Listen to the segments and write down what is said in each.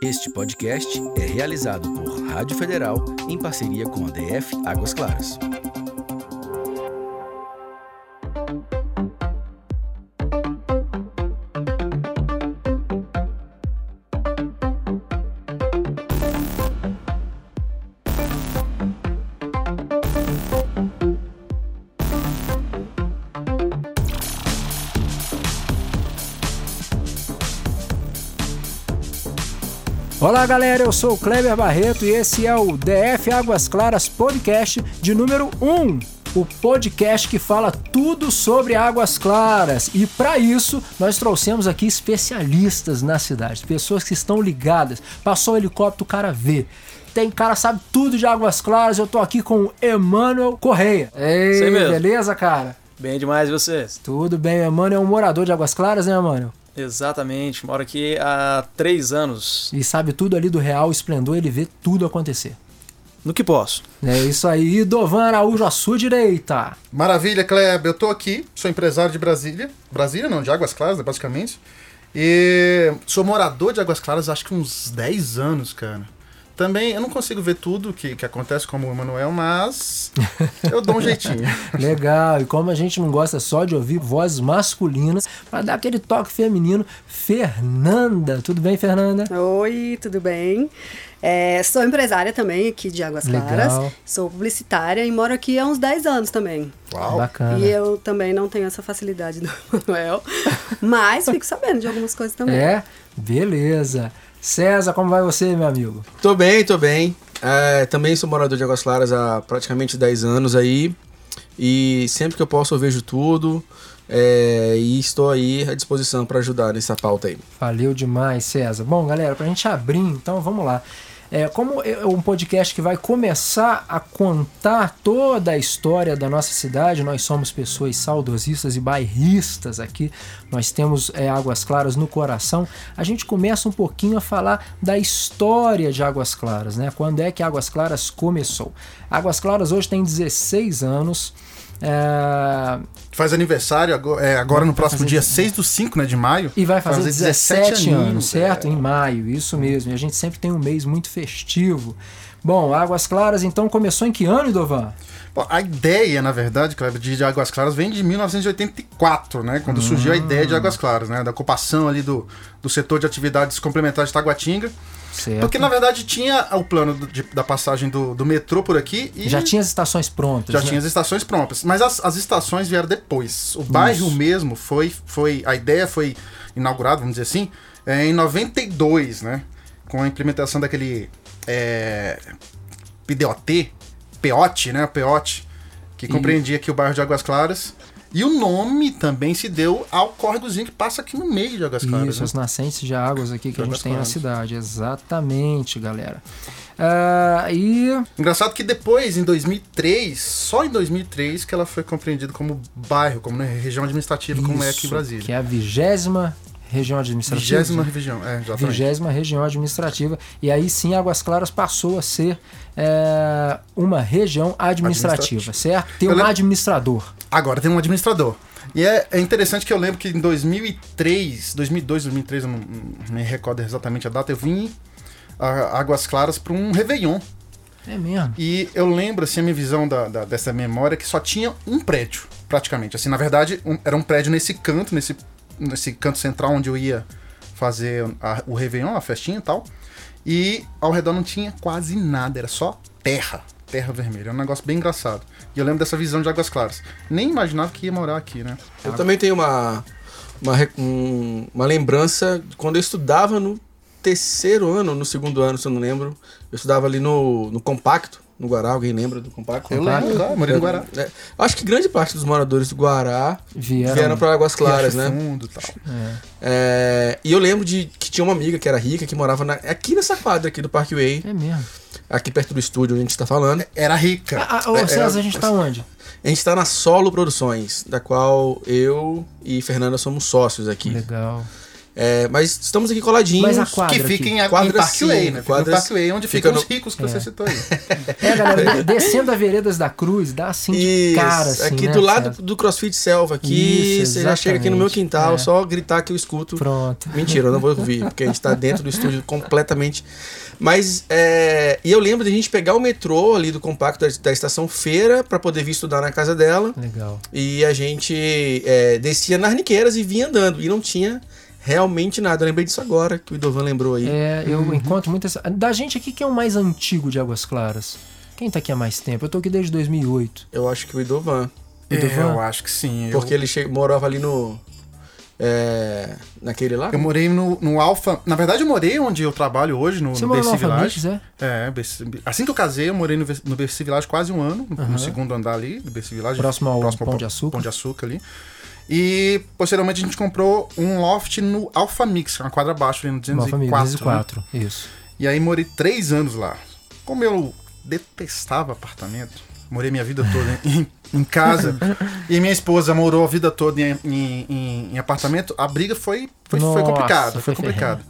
Este podcast é realizado por Rádio Federal em parceria com a DF Águas Claras. Olá galera, eu sou o Kleber Barreto e esse é o DF Águas Claras Podcast de número 1. O podcast que fala tudo sobre águas claras. E para isso, nós trouxemos aqui especialistas na cidade, pessoas que estão ligadas. Passou um helicóptero, o cara vê. Tem cara sabe tudo de águas claras. Eu tô aqui com o Emanuel Correia. Ei, beleza, cara? Bem demais vocês? Tudo bem, o Emanuel é um morador de Águas Claras, né, Emanuel? Exatamente, moro aqui há três anos. E sabe tudo ali do real esplendor, ele vê tudo acontecer. No que posso. É isso aí, Dovan Araújo à sua direita. Maravilha, Kleber. Eu tô aqui, sou empresário de Brasília. Brasília não, de Águas Claras, basicamente. E sou morador de Águas Claras acho que uns 10 anos, cara. Também eu não consigo ver tudo que, que acontece como o Emanuel, mas eu dou um jeitinho. Legal, e como a gente não gosta só de ouvir vozes masculinas, para dar aquele toque feminino, Fernanda. Tudo bem, Fernanda? Oi, tudo bem? É, sou empresária também aqui de Águas Legal. Claras. Sou publicitária e moro aqui há uns 10 anos também. Uau. Bacana. E eu também não tenho essa facilidade do Manuel. mas fico sabendo de algumas coisas também. É? Beleza. César, como vai você, meu amigo? Tô bem, tô bem. É, também sou morador de Águas Claras há praticamente 10 anos aí. E sempre que eu posso eu vejo tudo. É, e estou aí à disposição para ajudar nessa pauta aí. Valeu demais, César. Bom, galera, pra gente abrir, então vamos lá. É, como é um podcast que vai começar a contar toda a história da nossa cidade, nós somos pessoas saudosistas e bairristas aqui, nós temos é, Águas Claras no coração. A gente começa um pouquinho a falar da história de Águas Claras, né? Quando é que Águas Claras começou? Águas Claras hoje tem 16 anos. É, Faz aniversário agora, é, agora no próximo fazer- dia 6 do 5, né, de maio. E vai fazer 17, anos, aninhos, certo? é. Em maio, isso mesmo. E a gente sempre tem um mês muito festivo. Bom, Águas Claras então começou em que ano, Dovan? A ideia, na verdade, Kleber, de de Águas Claras vem de 1984, né? Quando surgiu a ideia de Águas Claras, né? Da ocupação ali do, do setor de atividades complementares de Taguatinga. Certo. Porque, na verdade, tinha o plano do- de- da passagem do, do metrô por aqui e Já tinha as estações prontas. já né? tinha as estações prontas. Mas as, as estações vieram depois. O bairro mesmo foi, foi. A ideia foi inaugurada, vamos dizer assim, é, em 92, né? Com a implementação daquele. É, PDOT, PEOT, né? PEOT, que compreendia aqui o bairro de Águas Claras. E o nome também se deu ao córregozinho que passa aqui no meio de Águas Claras. Isso, né? as nascentes de águas aqui que De a gente Águas tem na cidade. Exatamente, galera. Ah, e Engraçado que depois, em 2003, só em 2003 que ela foi compreendida como bairro, como né, região administrativa, como é aqui em isso, Brasília. que é a vigésima região administrativa. Vigésima região, é, exatamente. vigésima região administrativa. E aí sim Águas Claras passou a ser é, uma região administrativa, Administrativa. certo? Tem Eu um lembro- administrador. Agora tem um administrador. E é, é interessante que eu lembro que em 2003, 2002, 2003, eu não, não me recordo exatamente a data, eu vim a Águas Claras para um Réveillon. É mesmo. E eu lembro, assim, a minha visão da, da- dessa memória, que só tinha um prédio, praticamente. Assim, na verdade, um- era um prédio nesse canto, nesse, nesse canto central onde eu ia fazer a- o Réveillon, a festinha e tal. E ao redor não tinha quase nada, era só terra. Terra vermelha. É um negócio bem engraçado. E eu lembro dessa visão de Águas Claras. Nem imaginava que ia morar aqui, né? Eu também tenho uma, uma, um- uma lembrança de quando eu estudava no terceiro ano, no segundo ano, se eu não lembro. Eu estudava ali no, no Compacto, no Guará. Alguém lembra do Compacto? Eu lembro, claro, morei no Guará. É, acho que grande parte dos moradores do Guará Vieram. vieram para Águas Claras, né? Fundo e tal. É, e eu lembro de que tinha uma amiga que era rica, que morava na- aqui nessa quadra aqui do Parkway, É mesmo. aqui perto do estúdio onde a gente tá falando. Era rica. Ah, ah, ô, É, César, é- a gente tá onde? A gente tá na Solo Produções, da qual eu e Fernanda somos sócios aqui. Legal. É, mas estamos aqui coladinhos. Mas a quadra Que aqui. fica em, em Quadra Parkway, cinco, né? Quadra Parkway, onde fica ficam no- os ricos que você citou aí. É, galera, de- descendo a Veredas da Cruz, dá assim de Isso, cara, assim, aqui né, do lado do CrossFit Selva aqui, Isso, você já chega aqui no meu quintal, É. só gritar que eu escuto. Pronto. Mentira, eu não vou ouvir, porque a gente tá dentro do estúdio completamente. Mas, é, e eu lembro de a gente pegar o metrô ali do compacto da, da estação Feira pra poder vir estudar na casa dela. Legal. E a gente é, descia nas Niqueiras e vinha andando. E não tinha realmente nada. Eu lembrei disso agora, que o Idovan lembrou aí. É, eu encontro muitas. Da gente aqui, quem é o mais antigo de Águas Claras? Quem tá aqui há mais tempo? Eu tô aqui desde 2008. Eu acho que o Idovan. E do É, Van? eu acho que sim. Porque eu, ele che- morava ali no. é, naquele lá? eu morei no, no Alfa. Na verdade, eu morei onde eu trabalho hoje, no, Você no BC Village. é? É, BC assim que eu casei, eu morei no, no BC Village quase um ano, no, segundo andar ali, do BC Village. Próximo ao Pão de Açúcar. Pão de Açúcar ali. E posteriormente a gente comprou um loft no Alpha Mix, uma quadra abaixo ali no No Alphamix, 204. né? 204. Isso. E aí morei três anos lá. Como eu detestava apartamento, morei minha vida toda em, em casa, e minha esposa morou a vida toda em, em- em- apartamento, a briga foi, foi, foi Nossa, complicado, foi foi complicado.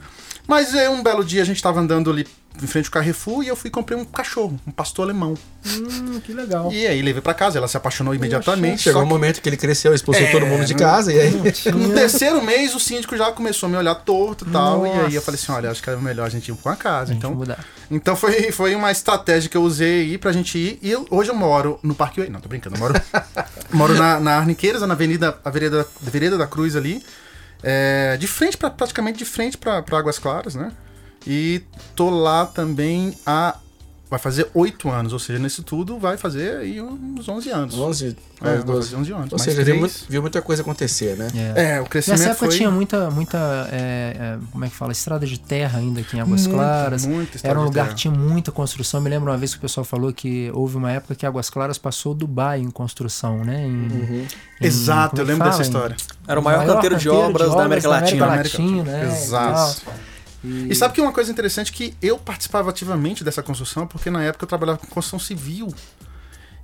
Mas aí um belo dia a gente tava andando ali em frente ao Carrefour e eu fui e comprei um cachorro, um pastor alemão. Hum, que legal. E aí levei pra casa, ela se apaixonou imediatamente. Chegou só um momento que ele cresceu, expulsou É, todo mundo de não- casa. E aí. que no terceiro mês o síndico já começou a me olhar torto e tal. E aí Nossa. eu falei assim: olha, acho que era melhor a gente ir pra uma casa. Então, mudar. Então foi, foi uma estratégia que eu usei aí pra gente ir. E eu- hoje eu moro no Parque Não, tô brincando. Eu moro, moro na, na Arniqueiras, na Avenida, a Vereda, Vereda da Cruz ali. É, de frente, pra, praticamente de frente pra Águas Claras, né? E tô lá também há. Vai fazer oito anos, ou seja, nesse tudo vai fazer aí uns 11 anos. 11, É, vai 12. fazer 11 anos. Ou seja, viu, muito- viu muita coisa acontecer, né? É. É, o crescimento Nessa época foi... tinha muita, muita é, é, como é que fala, estrada de terra ainda aqui em Águas Muita, Claras. muita estrada Era um de lugar terra. que tinha muita construção. Me lembro uma vez que o pessoal falou que houve uma época que Águas Claras passou Dubai em construção, né? Em, Uhum. em- Exato, é eu lembro dessa fala? Em- história. Era o maior, canteiro, de obras da América Latina. Latina, né? Exato. E. E sabe que uma coisa interessante que eu participava ativamente dessa construção, porque na época eu trabalhava com construção civil.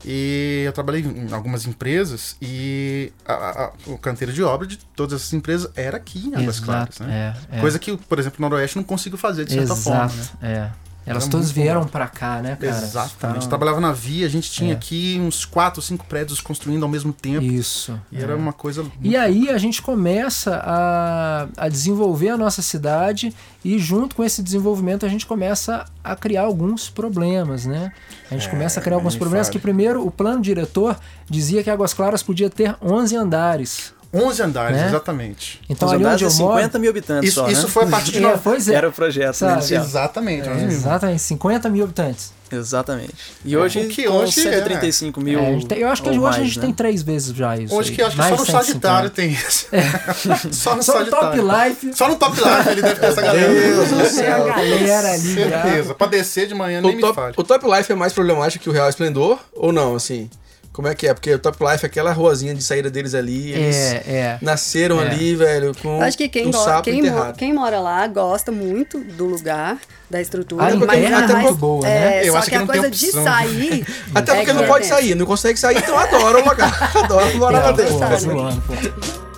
E eu trabalhei em algumas empresas e a- a- o canteiro de obra de todas essas empresas era aqui em Águas Claras, Exato, né? é, é. Coisa que, por exemplo, o Noroeste não conseguiu fazer de certa Exato, forma, né? é. Elas Era todas vieram pra cá, né, cara? Exatamente. Então, Trabalhava na via, a gente tinha É. aqui uns quatro, cinco prédios construindo ao mesmo tempo. Isso. E era é. uma coisa. E aí a gente começa a, a desenvolver a nossa cidade e junto com esse desenvolvimento a gente começa a criar alguns problemas, né? A gente É, começa a criar alguns problemas fale. que primeiro o plano diretor dizia que Águas Claras podia ter 11 andares. 11 andares, Né? exatamente. Então ali onde de eu moro... 50 mil habitantes Isso, só, isso né? foi a partir de. É, no- pois é. Era o projeto Sabe, inicial. Exatamente. É, 11 mil. exatamente, 50 mil habitantes. Exatamente. E hoje, O que hoje é- 135 mil. É, tem- eu acho que hoje mais, a gente né? tem três vezes já isso. Hoje aí. que eu acho que Mais só no 150. Sagitário tem isso. só no Só no Sagitário. Top Life. Só no Top Life ele deve ter essa galera. Deus do céu. galera ali já. Certeza. Pra descer de manhã nem O me top, fale. o top Life é mais problemático que o Real Esplendor? Ou não, assim? Como é que é? Porque o Top Life é aquela ruazinha de saída deles ali. Eles É, é. nasceram É. ali, velho, com acho que quem, um sapo quem, mo- quem mora lá gosta muito do lugar, da estrutura. A mas interna é mas- muito boa, né? é, Eu só acho que, que a coisa de sair. Até é porque que não é pode sair, não consegue sair, então adora o lugar. Adora morar lá É, dentro.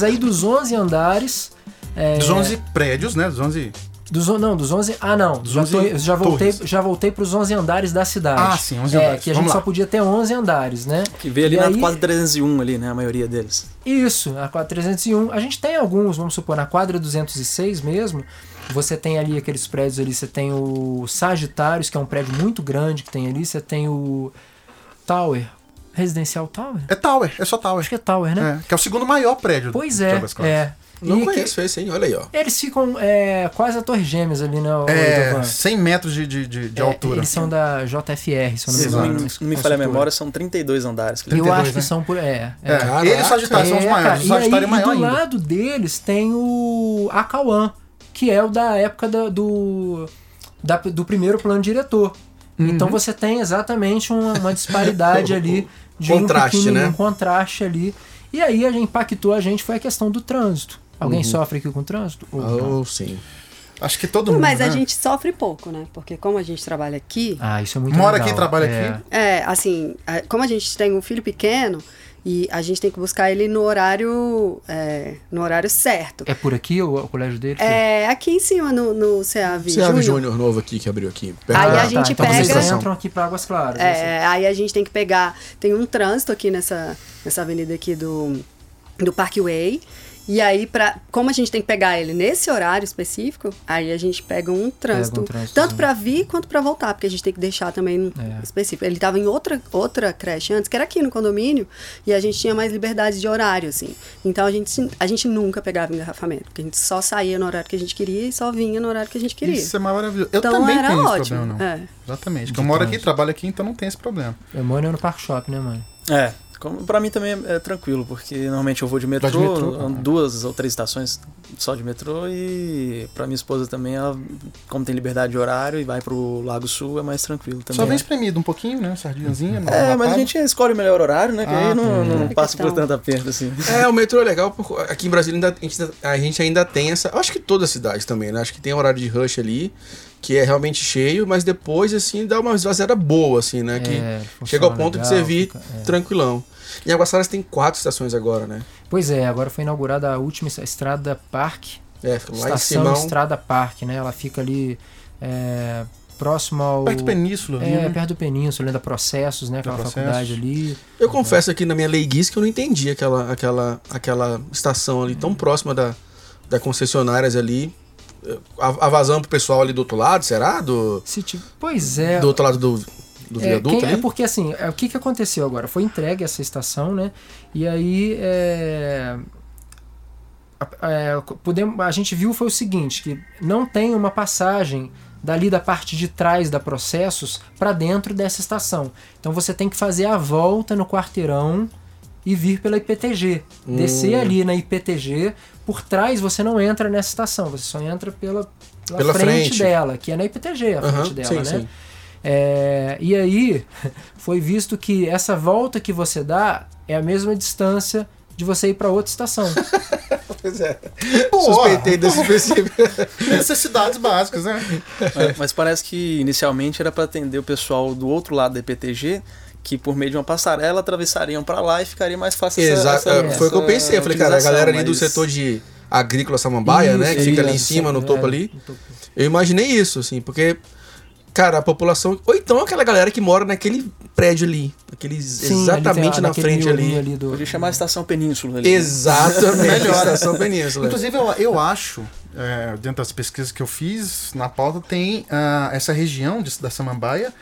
Mas aí dos 11 andares. é, Dos 11 prédios, né? Dos 11. Dos, não, dos 11. Ah, não. Dos já, 11 tô- já voltei, torres. já voltei para os 11 andares da cidade. Ah, sim, 11 é, andares. que a gente Vamos só lá. podia ter 11 andares, né? Que veio ali E na aí- quadra 301 ali, né? A maioria deles. Isso, a quadra 301. A gente tem alguns, vamos supor, na quadra 206 mesmo. Você tem ali aqueles prédios ali, você tem o Sagitários, que é um prédio muito grande que tem ali, você tem o Tower, Residencial Tower? É Tower, é só Tower. Acho que é Tower, né? É, que é o segundo maior prédio. Pois de é, é. Não E que- conheço esse, hein? Olha aí, ó. eles ficam é, quase a Torre Gêmeas ali, né? É, Edovan? 100 metros de, de, de, de É, altura. Eles são da JFR, se eu não me engano. não não me falha a memória, são 32 andares. Eu 32, acho que né? são por. É, É, é. Caraca. ele e o Sagitário são os É, maiores. cara, o Sagitário e aí, é maior e do ainda. lado deles tem o Acauã, que é o da época da- do, da- do primeiro plano diretor. Uhum. Então você tem exatamente uma, uma disparidade ali de Contraste, um né? contraste ali. E aí a gente impactou a gente foi a questão do trânsito. Alguém Uhum. sofre aqui com o trânsito? Ou não? Oh, sim. Acho que todo mundo. Mas a né? gente sofre pouco, né? Porque como a gente trabalha aqui, Ah, isso é muito Mora legal. aqui, trabalha É. aqui. é, assim, a- como a gente tem um filho pequeno e a gente tem que buscar ele no horário, é, no horário certo. É por aqui o, o colégio dele? É aqui em cima no, no CAV abre Júnior. Novo aqui que abriu aqui. Aí a gente então pega- Vocês entram aqui para Águas Claras. assim. É, aí a gente tem que pegar. Tem um trânsito aqui nessa, nessa avenida aqui do, do Parkway. E aí, pra, como a gente tem que pegar ele nesse horário específico, aí a gente pega um trânsito. trânsitozinho. tanto pra vir quanto pra voltar, porque a gente tem que deixar também no É. específico. Ele tava em outra, outra creche antes, que era aqui no condomínio, e a gente tinha mais liberdade de horário, assim. Então a gente, a gente nunca pegava engarrafamento, porque a gente só saía no horário que a gente queria e só vinha no horário que a gente queria. Isso é maravilhoso. Eu Então também era tenho esse ótimo. problema, não. É. Exatamente. Porque eu moro aqui, trânsito. trabalho aqui, então não tem esse problema. Mano é no Park Shop, né, mãe? É, como, pra mim também é, é tranquilo, porque normalmente eu vou de metrô, de metrô, ah. duas ou três estações só de metrô e pra minha esposa também, ela, como tem liberdade de horário e vai pro Lago Sul, é mais tranquilo também. Só vem espremido um pouquinho, né? Sardinhazinha. É, mas a gente escolhe o melhor horário, né? Que Ah, aí não, não É passa por tanta perda assim. É, o metrô é legal, porque aqui em Brasília ainda, a, gente, ainda- a gente ainda tem essa. eu Acho que toda a cidade também, né? Acho que tem horário de rush ali, que é realmente cheio, mas depois, assim, dá uma esvaziada boa, assim, né? Que É, chega ao ponto de legal, você vir fica- é. tranquilão. Em Águas Claras tem quatro estações agora, né? Pois é, agora foi inaugurada a última est- Estrada Park. É, fica lá em Estação cima. Estrada Park, né? Ela fica ali é, próximo ao. Perto do Península ali, É, né? perto do Península, ali da Processos, né? Aquela Processos. faculdade ali. Eu confesso aqui na minha leiguice que eu não entendi aquela, aquela, aquela estação ali tão próxima da, da concessionárias ali. A, a vazão pro pessoal ali do outro lado, será? Do, Se ti- Pois é. do outro lado do, do É, viaduto quem- é porque assim, é, o que, que aconteceu agora? Foi entregue essa estação, né? E aí é, a, é, podemos, a gente viu foi o seguinte, que não tem uma passagem dali da parte de trás da Processos para dentro dessa estação. Então você tem que fazer a volta no quarteirão e vir pela IPTG. Hum. Descer ali na IPTG, por trás você não entra nessa estação, você só entra pela, pela, Pela frente, frente. dela, que é na IPTG a Aham, frente dela, sim, né? sim. É, e aí foi visto que essa volta que você dá é a mesma distância de você ir para outra estação. Pois é. Pô, Suspeitei desse princípio. Necessidades básicas, né? É, mas parece que inicialmente era para atender o pessoal do outro lado da IPTG, que por meio de uma passarela atravessariam para lá e ficaria mais fácil essa- Exato. essa- é, foi o que eu essa pensei. Eu falei, cara, a galera ali do mas- setor de agrícola samambaia, né? Que Isso, fica ali em isso, cima, no é, topo ali. no topo. Eu imaginei isso, assim, porque, cara, a população. Ou então aquela galera que mora naquele prédio ali. Aqueles, Sim, ali exatamente a- na frente miolinho ali. do- Podia chamar a estação Península ali. Exatamente. Melhor. Estação Península. Inclusive, eu, eu acho, é, dentro das pesquisas que eu fiz, na pauta tem ah, essa região de, da Samambaia,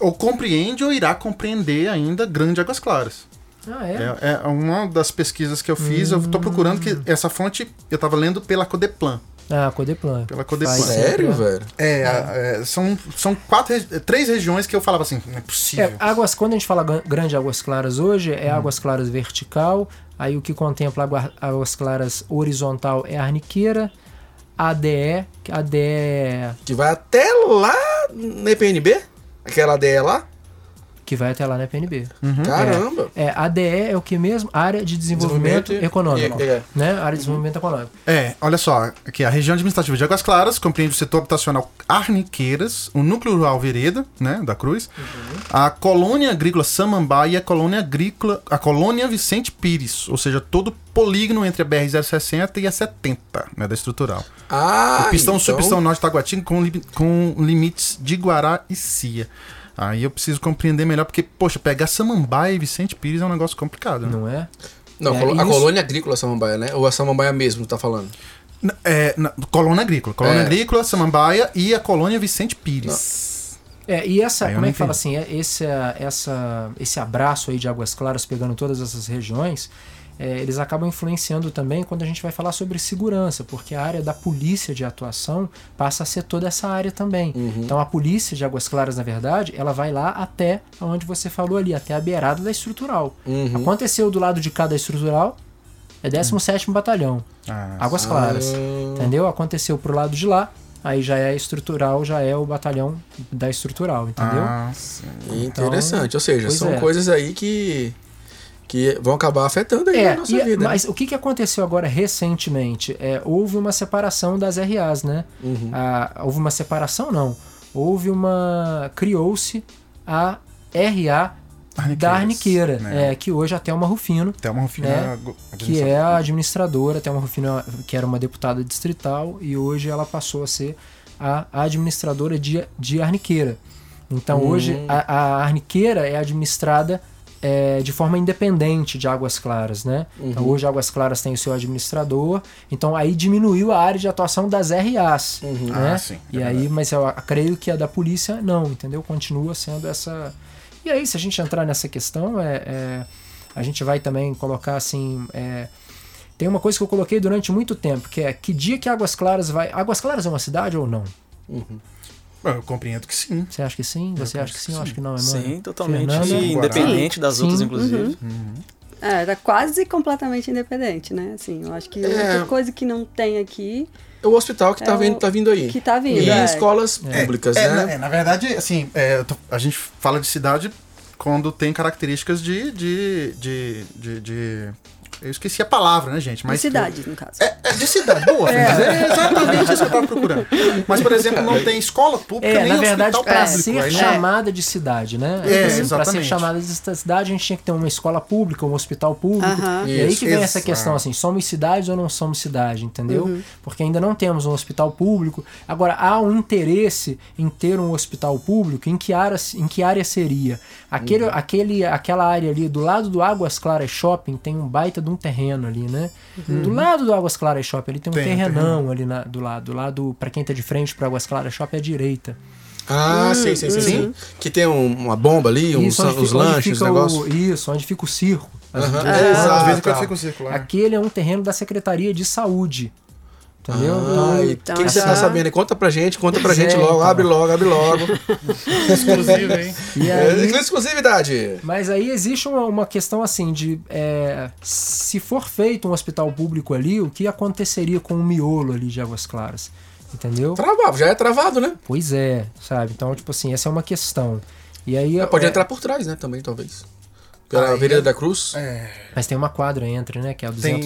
ou compreende ou irá compreender ainda Grande Águas Claras. Ah, é? É, é uma das pesquisas que eu fiz, eu tô procurando que essa fonte eu tava lendo pela Codeplan. Ah, Codeplan. Pela Codeplan. Faz Sério, velho? É, a- é, são, são quatro, três regiões que eu falava assim, não é possível. É, águas, quando a gente fala gran- grande Águas Claras hoje, Hum. é Águas Claras vertical, aí o que contempla água- Águas Claras horizontal é a Arniqueira, ADE, que ADE é Que vai até lá na EPNB? Aquela DE lá? Que vai até lá na PNB. Caramba. É, ADE é o que mesmo? Área de Desenvolvimento, Desenvolvimento Econômico. é, é. Né? Área de Desenvolvimento Econômico. É, olha só, aqui a região administrativa de Águas Claras compreende o setor habitacional Arniqueiras, o núcleo rural Vereda, né, da Cruz, a colônia agrícola Samambaia e a colônia agrícola, a colônia Vicente Pires, ou seja, todo o polígono entre a BR-060 e a 70, né, da estrutural. Ah, o pistão então... subpistão norte de Taguatinga com, li- com limites de Guará e Cia. Aí eu preciso compreender melhor, porque, poxa, pegar Samambaia e Vicente Pires é um negócio complicado, né? Não é? Não, É, colo- a isso- colônia agrícola Samambaia, né? Ou a Samambaia mesmo, tá falando? N- É, na- colônia agrícola. Colônia É. agrícola, Samambaia e a colônia Vicente Pires. É, e essa, Aí eu como é não que fala assim, é, esse, é, essa, esse abraço aí de Águas Claras pegando todas essas regiões, é, eles acabam influenciando também quando a gente vai falar sobre segurança, porque a área da polícia de atuação passa a ser toda essa área também. Uhum. Então a polícia de Águas Claras, na verdade, ela vai lá até onde você falou ali, até a beirada da estrutural. Uhum. Aconteceu do lado de cada estrutural, é 17º Batalhão, Ah, Águas Claras. Ah. Entendeu? Aconteceu pro lado de lá, aí já é estrutural, já é o batalhão da estrutural, entendeu? Ah, sim. Interessante, ou seja, são é. coisas aí que que vão acabar afetando aí É, a nossa e- vida. né? mas o que, que aconteceu agora recentemente? É, houve uma separação das RAs, né? Uhum. A- houve uma separação, não. Houve uma. Criou-se a RA da Arniqueira, né? é, que hoje a Thelma Rufino, Thelma Rufino né, é que é a administradora, Thelma Rufino, que era uma deputada distrital, e hoje ela passou a ser a administradora de, de Arniqueira. Então Hum. hoje a, a Arniqueira é administrada é, de forma independente de Águas Claras, né? Então Uhum. hoje Águas Claras tem o seu administrador, então aí diminuiu a área de atuação das RAs, Uhum. né? Ah, sim, é e aí, verdade. mas eu creio que a da polícia não, entendeu? Continua sendo essa. E aí, se a gente entrar nessa questão, é, é, a gente vai também colocar assim. é, tem uma coisa que eu coloquei durante muito tempo, que é que dia que Águas Claras vai. Águas Claras é uma cidade ou não? Eu compreendo que sim. Você acha que sim? Você acha que sim? Eu acho que não, é Sim, totalmente Fernanda? independente das Sim. outras, inclusive. É, tá quase completamente independente, né? Assim, eu acho que a É. única coisa que não tem aqui É o hospital que tá, É o- vindo, tá vindo aí. que tá vindo, E é. escolas públicas, É, né? na, é, na verdade, assim, é, a gente fala de cidade quando tem características de. de, de, de, de- eu esqueci a palavra, né, gente? de Mas cidade, no caso. É, é de cidade, boa, Fernanda. É exatamente isso que eu tava procurando. Mas, por exemplo, não tem escola pública É, nem na verdade, hospital para público. ser aí não- chamada de cidade, né? É, para ser chamada de cidade, a gente tinha que ter uma escola pública, um hospital público. Aham. E aí que vem isso. essa questão, assim, somos cidade ou não somos cidade, entendeu? Uhum. Porque ainda não temos um hospital público. Agora, há um interesse em ter um hospital público, em que área, em que área seria? Aquele, aquele, aquela área ali, do lado do Águas Claras Shopping, tem um baita de um terreno ali, né? Do lado do Águas Claras Shopping, ali tem um Tem, um terrenão ali na- do lado. Do lado, pra quem tá de frente pro Águas Claras Shopping, é à direita. Ah, sim, sim, sim, sim. Que tem um- uma bomba ali, uns, onde os fica- onde lanches, os fica negócios. o- Isso, onde fica o circo. Duas É, coisas. exato. Às vezes tá. eu fico circular. Aquele é um terreno da Secretaria de Saúde. Entendeu? Ah, e o Então, que, que você tá sabendo? Conta pra gente, conta pra Pois gente é, logo, então. abre logo, abre logo. Exclusivo, hein? E É, aí, exclusividade. mas aí existe uma, uma questão assim de é, se for feito um hospital público ali, o que aconteceria com o miolo ali de Águas Claras? Entendeu? Travado, já é travado, né? Pois é, sabe? Então, tipo assim, essa é uma questão. E aí Pode é, entrar por trás, né? Também, talvez. Pela Aí Avenida é- da Cruz. É, Mas tem uma quadra entre, né? Que é a Tem-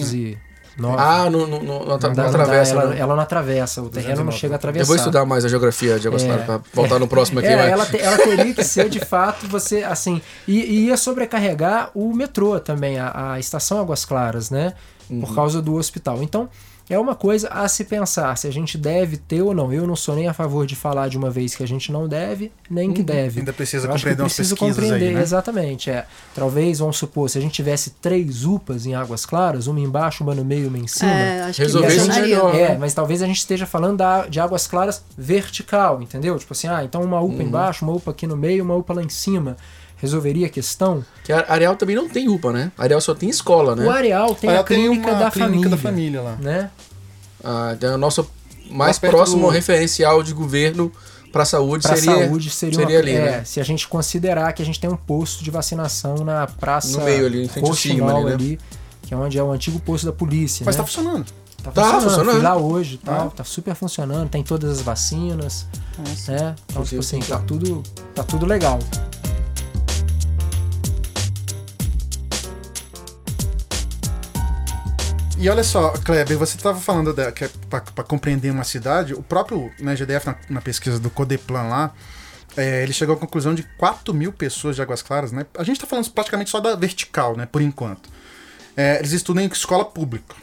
209. Ah, no, no, no, na, Não dá- não dá, travessa. ela, né? ela não atravessa, o terreno não 209. chega a atravessar. Eu vou estudar mais a geografia de Águas É. Claras pra voltar no próximo aqui. É, mas- ela, te- ela teria que ser de fato você assim e, e ia sobrecarregar o metrô também a, a estação Águas Claras, né? Uhum. Por causa do hospital. Então é uma coisa a se pensar se a gente deve ter ou não. Eu não sou nem a favor de falar de uma vez que a gente não deve, nem que deve. Ainda precisa Eu acho que compreender umas pesquisas compreender, aí, né? exatamente. É. Talvez, vamos supor, se a gente tivesse três UPAs em Águas Claras, uma embaixo, uma no meio, uma em cima. É, acho Resolver isso melhor. É, mas talvez a gente esteja falando da, de águas claras vertical, entendeu? Tipo assim, ah, então uma UPA embaixo, uma UPA aqui no meio, uma UPA lá em cima. Resolveria a questão? Que a Areal também não tem UPA, né? A Areal só tem escola, né? O Areal tem Ela a clínica, uma da, clínica família, da família lá. né? Ah, então, o nosso mais próximo do- referencial de governo para saúde Para seria, saúde seria, seria uma, ali, é, né? se a gente considerar que a gente tem um posto de vacinação na praça No meio ali, em frente ao Sigma, né? ali, que é onde é o antigo posto da polícia, Mas né? tá funcionando. Tá Tá funcionando. funcionando. Fui lá hoje e tal, Ah. tá super funcionando, tem todas as vacinas, né? Então, tipo assim, tem tá tudo, tá tudo legal. E olha só, Kleber, você estava falando da, que para compreender uma cidade, o próprio né, GDF, na, na pesquisa do Codeplan lá, é, ele chegou à conclusão de 4 mil pessoas de Águas Claras, né? A gente está falando praticamente só da vertical, né? Por enquanto. É, eles estudam em escola pública.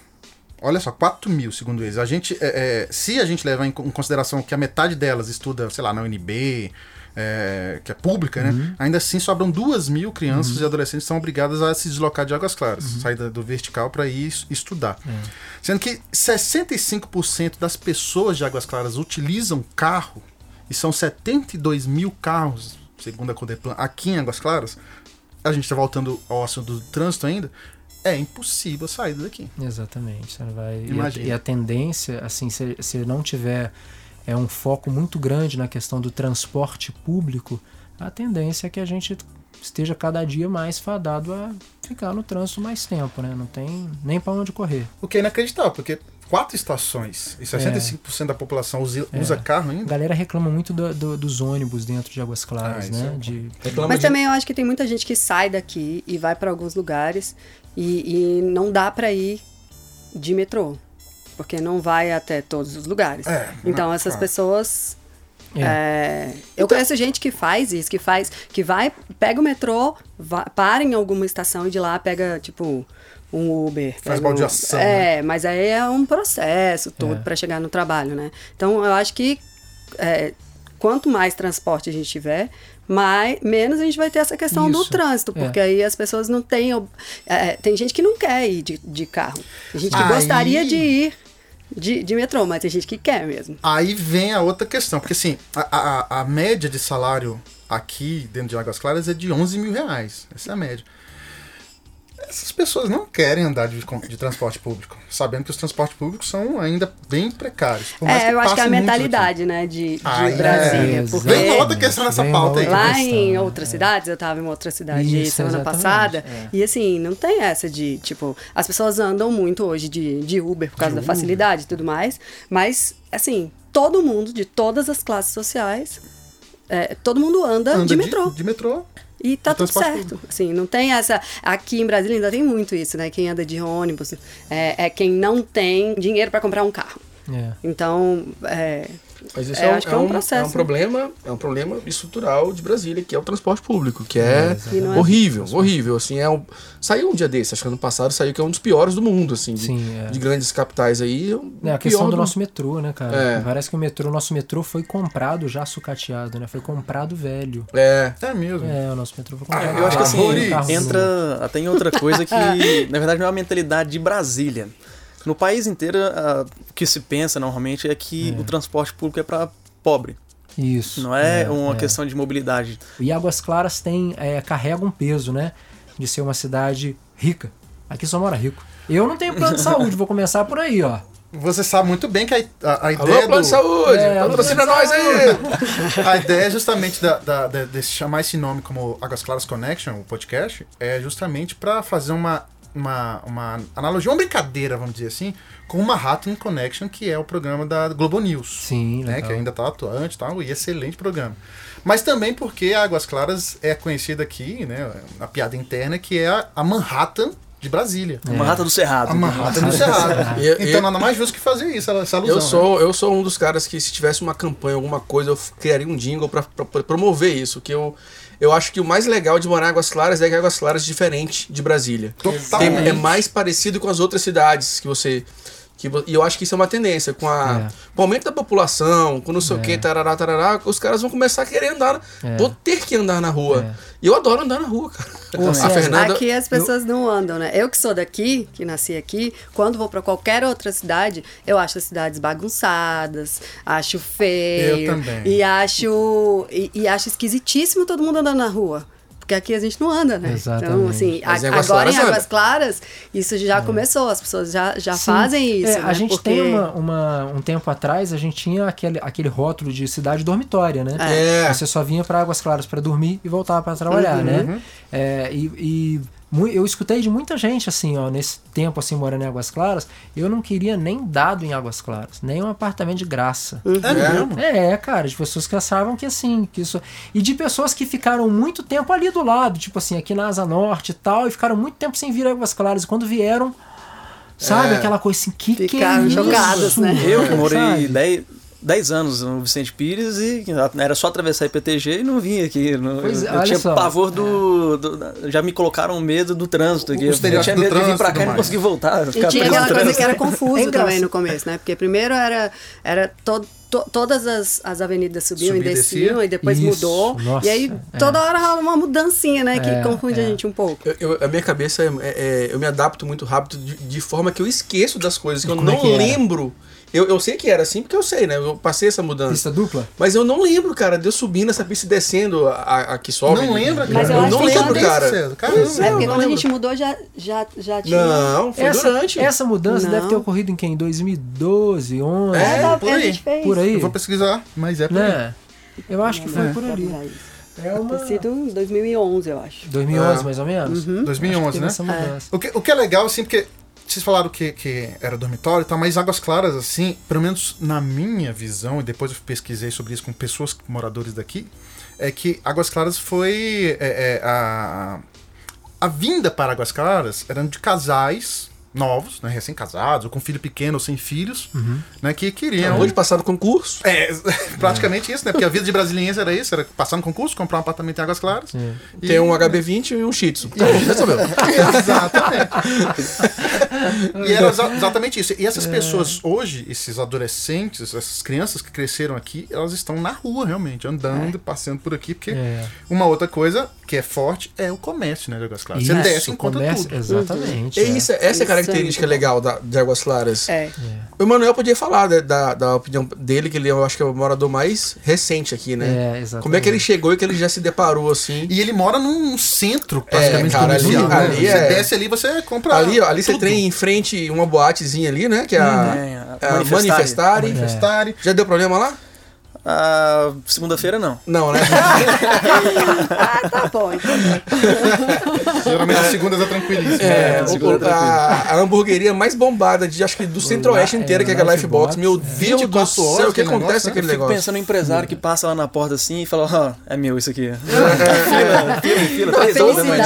Olha só, 4 mil, segundo eles. A gente, é, é, se a gente levar em consideração que a metade delas estuda, sei lá, na UNB, é, que é pública, né? Ainda assim sobram 2 mil crianças e adolescentes que são obrigadas a se deslocar de Águas Claras, sair da- do vertical para ir es- estudar. Sendo que 65% das pessoas de Águas Claras utilizam carro, e são 72 mil carros, segundo a Codeplan, aqui em Águas Claras. A gente está voltando ao assunto do trânsito ainda. É impossível sair daqui. Exatamente. Você não vai... e, a, Imagina. e a tendência, assim, se, se não tiver é um foco muito grande na questão do transporte público, a tendência é que a gente esteja cada dia mais fadado a ficar no trânsito mais tempo, né? Não tem nem para onde correr. O que é inacreditável, porque quatro estações e 65% da população usa, É. usa carro A ainda. galera reclama muito do- do- dos ônibus dentro de Águas Claras, Ah, né? é. De, Mas de- também eu acho que tem muita gente que sai daqui e vai para alguns lugares e, e não dá para ir de metrô. Porque não vai até todos os lugares. É, então essas claro. pessoas. É. é, eu conheço gente que faz isso, que faz, que vai, pega o metrô, va- para em alguma estação e de lá pega, tipo, um Uber. Faz pega um- baldeação, né? É, mas aí é um processo todo É. para chegar no trabalho, né? Então eu acho que é, quanto mais transporte a gente tiver, mais, menos a gente vai ter essa questão do Isso, trânsito, é. porque aí as pessoas não têm. ob- é, tem gente que não quer ir de, de carro. Tem gente que Aí- gostaria de ir de, de metrô, mas tem gente que quer mesmo. Aí vem a outra questão, porque assim, a, a, a média de salário aqui dentro de Águas Claras é de 11 mil reais. Essa é a média. Essas pessoas não querem andar de, de transporte público, sabendo que os transportes públicos são ainda bem precários. por mais É, eu acho que é a mentalidade, né, de, de é, Brasília. porque Vem uma outra questão nessa pauta aí. Lá questão, em né? outras É. cidades, eu estava em uma outra cidade Isso, semana exatamente, passada, é. e assim, não tem essa de, tipo, as pessoas andam muito hoje de, de Uber por causa De da Uber. facilidade e tudo mais, mas, assim, todo mundo, de todas as classes sociais, é, todo mundo anda, Anda de metrô. De metrô. E tá de tudo certo. Assim, não tem essa. Aqui em Brasília ainda tem muito isso, né? Quem anda de ônibus é, é quem não tem dinheiro para comprar um carro. é. Então, é, Mas isso É, é, um, acho que é é um um- processo. é um problema, é um problema estrutural de Brasília, que é o transporte público, que é, não é- horrível, horrível, assim, é um, saiu um dia desse, acho que ano passado saiu que é um dos piores do mundo, assim, de, Sim, é. de grandes capitais aí, é É, a questão do do- nosso metrô, né, cara? É. Parece que o metrô, nosso metrô foi comprado já sucateado, né? Foi comprado velho. É, É mesmo. É, o nosso metrô foi Ah, comprado. Eu acho que assim, novo. entra até em outra coisa que, na verdade, não é uma mentalidade de Brasília. No país inteiro, o que se pensa normalmente é que o transporte público é para pobre. Isso. Não é, é, uma é. questão de mobilidade. E Águas Claras tem, é, carrega um peso, né? De ser uma cidade rica. Aqui só mora rico. Eu não tenho plano de saúde, vou começar por aí, ó. Você sabe muito bem que a, a, a alô, ideia plano do, de saúde, É, alô, patrocina plano de nós aí! A ideia é justamente da, da- da- de chamar esse nome como Águas Claras Connection, o podcast, é justamente para fazer uma, uma, uma analogia, uma brincadeira, vamos dizer assim, com o Manhattan Connection, que é o programa da Globo News. Sim, né, legal. que ainda está atuante e tal, e excelente programa. Mas também porque a Águas Claras é conhecida aqui, né, a piada interna, que é a, a Manhattan de Brasília. A Manhattan do Cerrado. A Manhattan do Cerrado. Então nada mais justo que fazer isso, essa alusão. Eu né? sou, eu sou um dos caras que se tivesse uma campanha, alguma coisa, eu criaria um jingle pra promover isso, que eu, eu acho que o mais legal de morar em Águas Claras é que Águas Claras é diferente de Brasília. Totalmente. Tem- é mais parecido com as outras cidades que você. Que, e eu acho que isso é uma tendência. Com, a, É. com o aumento da população, com não sei o que, tarará, tarará, os caras vão começar a querer andar. É. Vão ter que andar na rua. É. E eu adoro andar na rua, cara. Ô, Fernanda. Aqui as pessoas não andam, né? Eu que sou daqui, que nasci aqui, quando vou pra qualquer outra cidade, eu acho as cidades bagunçadas, acho feio. Eu também. E acho e, e acho esquisitíssimo todo mundo andando na rua. Porque aqui a gente não anda, né? Então, Exatamente. assim, Mas em a- agora em Águas. Claras, isso já começou, as pessoas já, já Sim. fazem isso. É, a né? gente Porque- tem uma, uma- um tempo atrás, a gente tinha aquele, aquele rótulo de cidade dormitória, né? É. Você só vinha para Águas Claras para dormir e voltava para trabalhar, Uhum. né? É, e e eu escutei de muita gente assim, ó, nesse tempo assim morando em Águas Claras, eu não queria nem dado em Águas Claras, nem um apartamento de graça. É mesmo? É, cara, de pessoas que achavam que assim, que isso. E de pessoas que ficaram muito tempo ali do lado, tipo assim, aqui na Asa Norte e tal, e ficaram muito tempo sem vir a Águas Claras. E quando vieram, sabe, É. aquela coisa assim, que que é Ficaram isso? chocadas, né? Eu que morei? 10, 10 anos no Vicente Pires e era só atravessar a IPTG e não vinha aqui. Não, Pois é, eu tinha só. pavor do, do- Já me colocaram medo do trânsito aqui. O Eu tinha medo do de vir pra cá e não conseguir voltar. E tinha aquela coisa que era confuso É também no começo, né? Porque primeiro era, era to, to- todas as, as avenidas subiam Subia e desciam, descia. e depois Isso, mudou. nossa, e aí é. toda hora rola uma mudancinha, né? Que É, confunde é. a gente um pouco. Eu- eu- a minha cabeça, é, é- eu me adapto muito rápido de, de forma que eu esqueço das coisas, que eu é não que era? Lembro. Eu, eu sei que era assim, porque eu sei, né? Eu passei essa mudança. Pista dupla? Mas eu não lembro, cara, de eu subindo essa pista e descendo a, a, a que sobe. Não lembra, cara? Mas eu eu acho não que lembro, cara. Caramba. Pois É, porque não quando a lembro. gente mudou já, já, já tinha. Não, foi Essa, durante. essa mudança Não. deve ter ocorrido em quem? Em 2012, 11? É, tá, por a aí. gente fez. Por aí? Eu vou pesquisar, mas é por aí. Né? Eu acho que foi por ali. É Deve uma... ter sido em 2011, eu acho. 2011, É. mais ou menos? Uhum. 2011, Teve né? mudança. O que, o que é legal, assim, porque vocês falaram que, que era dormitório e tal, mas Águas Claras, assim, pelo menos na minha visão, e depois eu pesquisei sobre isso com pessoas moradores daqui, é que Águas Claras foi. é, é, a, a vinda para Águas Claras eram de casais novos, né, recém-casados, ou com filho pequeno ou sem filhos, né, que queriam. Acabou de passar no concurso. É, praticamente isso, né? Porque a vida de brasiliense era isso, era passar no concurso, comprar um apartamento em Águas Claras. E- Tem um HB20 e um Shih Tzu. Tá bom, resolveu. Exatamente. e era exa- exatamente isso. E essas pessoas hoje, esses adolescentes, essas crianças que cresceram aqui, elas estão na rua realmente, andando, passeando por aqui, porque É. uma outra coisa que é forte é o comércio, né, de Águas Claras. Você Isso, desce e encontra comércio- tudo. Exatamente. E é. isso, essa é a Isso característica aí. legal da, de Águas Claras. É. O Emanuel podia falar né, da, da opinião dele, que ele eu acho que é o morador mais recente aqui, né? É, exatamente. Como é que ele chegou e que ele já se deparou assim? E ele mora num centro praticamente cara, ali- comercial. né? ali você é- desce ali, você compra. Ali, ó, ali você tudo. tem em frente uma boatezinha ali, né? Que é a, Tem, a a Manifestare. Manifestare. Manifestare. Já deu problema lá? Ah, Segunda-feira não. Não, né? Ah, tá bom. Então. Geralmente as segundas é tranquilíssimo. É, o- segura o- a, a hamburgueria mais bombada de acho que do centro-oeste lá- inteiro, é, que é a Lifebox. Meu Deus 24 do céu, o que aquele acontece negócio, né? naquele Fico negócio? pensando no empresário que passa lá na porta assim e fala, ó, é meu isso aqui. fila, fila, fila, três horas da manhã.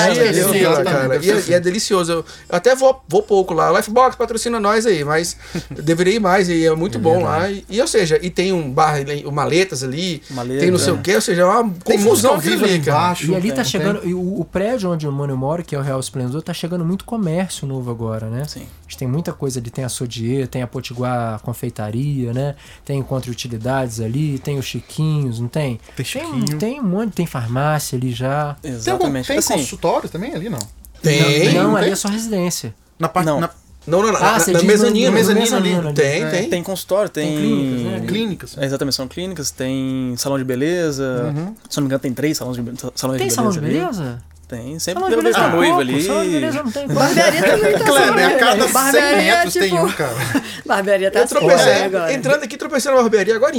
E, é- e é delicioso. Eu, eu até vou, vou pouco lá. Lifebox patrocina nós aí, mas eu deveria ir mais e é muito bom lá. E, e, ou seja, e tem um bar, o maletas ali, Maleta, tem não sei é. o que, ou seja, é uma Tem confusão ao vivo ali cara. embaixo. E ali tá tem- chegando. E o, o prédio onde o Mano mora, que é o Real Esplendor, tá chegando muito comércio novo agora, né? Sim. A gente tem muita coisa ali, tem a Sodier, tem a Potiguar Confeitaria, né? Tem Encontro Utilidades ali, tem os Chiquinhos, não tem? Tem Tem, Chiquinho. tem um monte, tem farmácia ali já. Tem, algum, Exatamente. tem assim, consultório também ali, não? Tem. não, não ali tem? é só residência. Na parte. Não. Na, Não, não, não. Ah, na, você na diz mezanino. no- no mezanino mezanino ali. Tem, É. tem. tem consultório, tem. Tem clínicas, né? clínicas. É, exatamente, são clínicas, tem salão de beleza. Se não me engano, tem três salões de, salões Tem de salão de beleza. ali. beleza? Tem, sempre Salão de tem beleza uma é noiva pouco, ali. Salão de beleza não tem. Barbearia também tá Kleber, a cada né? 100 Barbearia, metros tem tipo, um, cara. Barbearia tá Eu assim agora. entrando aqui, tropecei na barbearia agora. É,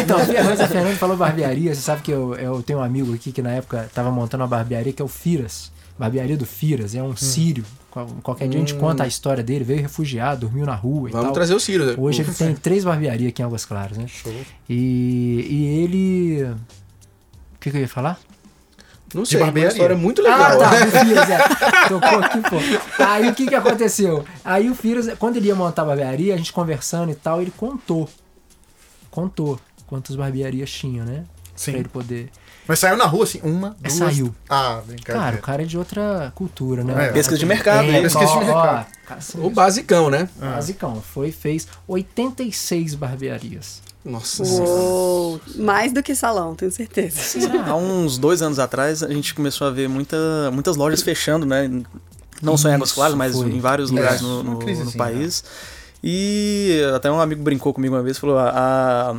então, mas a Fernanda falou barbearia. Você sabe que eu, eu tenho um amigo aqui que na época tava montando uma barbearia que é o Firas. Barbearia do Firas. É um Hum. sírio. Qual- Qualquer dia a gente conta a história dele. Veio refugiado, dormiu na rua e Vamos tal. trazer o Ciro. né? Hoje ele tem três barbearias aqui em Águas Claras, né? Show. E, e ele. O que, que eu ia falar? Não sei, é uma história muito Ah, legal. tá, o Firas, é. Tocou aqui, pô. Aí o que que aconteceu? Aí o Firas, quando ele ia montar a barbearia, a gente conversando e tal, ele contou. Contou quantas barbearias tinha, né? Sim. Pra ele poder. Mas saiu na rua, assim, uma, É, duas... saiu. Ah, cá. Cara, o cara é de outra cultura, né? É, Pesquisa de mercado, É, né? pesquisa de ó, ó, mercado. cara, assim, O basicão, né? basicão. Foi, fez 86 barbearias. Nossa Uou, mais do que salão, tenho certeza. Há uns dois anos atrás, a gente começou a ver muita, muitas lojas fechando, né? Não só em Águas Claras, mas foi. em vários É, lugares no, uma no- crise no assim, país. E até um amigo brincou comigo uma vez, falou, a, a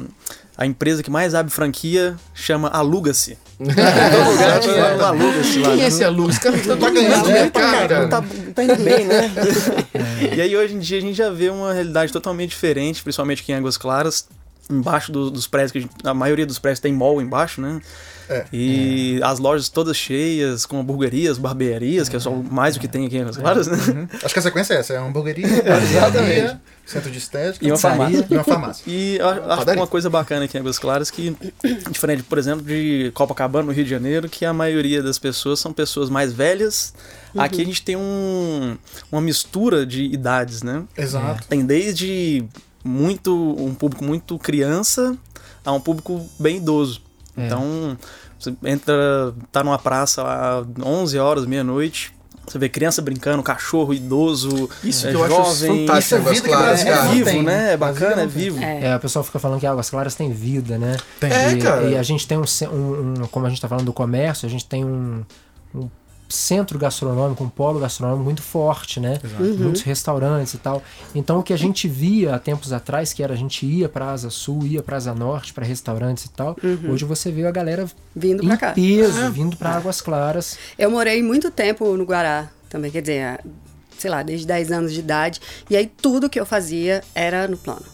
empresa que mais abre franquia chama Aluga-se. Todo lugar tinha um Aluga-se lá. Quem né? é esse aluno? Cara, tá Tá ganhando dinheiro pra caramba. Tá, tá indo bem, né? E aí hoje em dia a gente já vê uma realidade totalmente diferente, principalmente aqui em Águas Claras. Embaixo do- dos prédios, que a, gente- a maioria dos prédios tem mall embaixo, né? É. E as lojas todas cheias, com hamburguerias, barbearias, que é só mais o que tem aqui em Águas Claras, né? Uhum. Acho que a sequência é essa: é uma hamburgueria, barbearia, centro de estética E uma farmácia. E uma farmácia. E eu acho Padaria. uma coisa bacana aqui em Águas Claras que, diferente, por exemplo, de Copacabana, no Rio de Janeiro, que a maioria das pessoas são pessoas mais velhas. Aqui a gente tem um, uma mistura de idades, né? Exato. Tem desde muito um público muito criança a um público bem idoso. É. Então, você entra, tá numa praça lá 11 horas, meia-noite, você vê criança brincando, cachorro, idoso, Isso é, que eu acho jovem. fantástico. Isso é vida que Claras, Brasília É não vivo, tem, né? É bacana, é vivo. É. É, o pessoal fica falando que Águas Claras tem vida, né? Tem. É, e, cara. e a gente tem um, um- um- como a gente tá falando do comércio, a gente tem um, um centro gastronômico, um polo gastronômico muito forte, né? Muitos restaurantes e tal. Então o que a gente via há tempos atrás, que era a gente ia pra Asa Sul, ia pra Asa Norte, pra restaurantes e tal, hoje você vê a galera Vindo em pra cá. peso, vindo pra Águas Claras. Eu morei muito tempo no Guará também, quer dizer, ah, sei lá, desde 10 anos de idade. E aí tudo que eu fazia era no plano.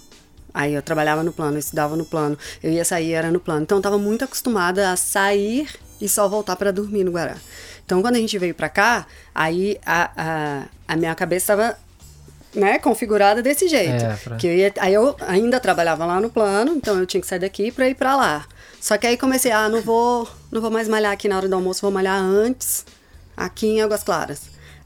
Aí eu trabalhava no plano, eu estudava no plano, eu ia sair, era no plano. Então eu estava muito acostumada a sair e só voltar para dormir no Guará. Então quando a gente veio para cá, aí a, a, a minha cabeça estava né, configurada desse jeito. É, pra- que eu ia- aí eu ainda trabalhava lá no plano, então eu tinha que sair daqui para ir para lá. Só que aí comecei, ah, não vou, não vou mais malhar aqui na hora do almoço, vou malhar antes, aqui em Águas Claras.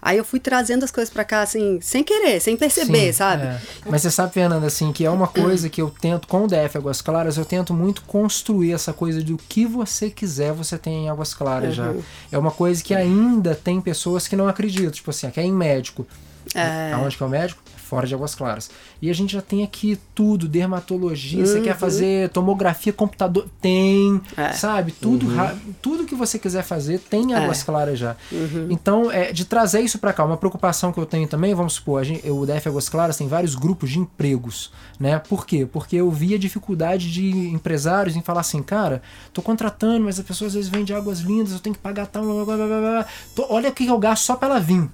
Aí eu fui trazendo as coisas para cá, assim, sem querer, sem perceber, Sim, sabe? é. Mas você sabe, Fernanda, assim, que é uma coisa que eu tento, com o DF Águas Claras, eu tento muito construir essa coisa do que você quiser, você tem em Águas Claras já. Uhum. É uma coisa que ainda tem pessoas que não acreditam, tipo assim, quer ir em médico. É. Aonde que é o médico? Fora de Águas Claras. E a gente já tem aqui tudo, dermatologia, você Uhum. quer fazer tomografia, computador, tem, É. sabe? Tudo, ra- tudo que você quiser fazer tem em Águas É. Claras já. Uhum. Então, é, de trazer isso pra cá, uma preocupação que eu tenho também, vamos supor, a gente, o DF Águas Claras tem vários grupos de empregos, né? Por quê? Porque eu vi a dificuldade de empresários em falar assim, cara, tô contratando, mas as pessoas às vezes vendem águas lindas, eu tenho que pagar tal, blá, blá, blá, blá. Tô- olha o que eu gasto só pra ela vir.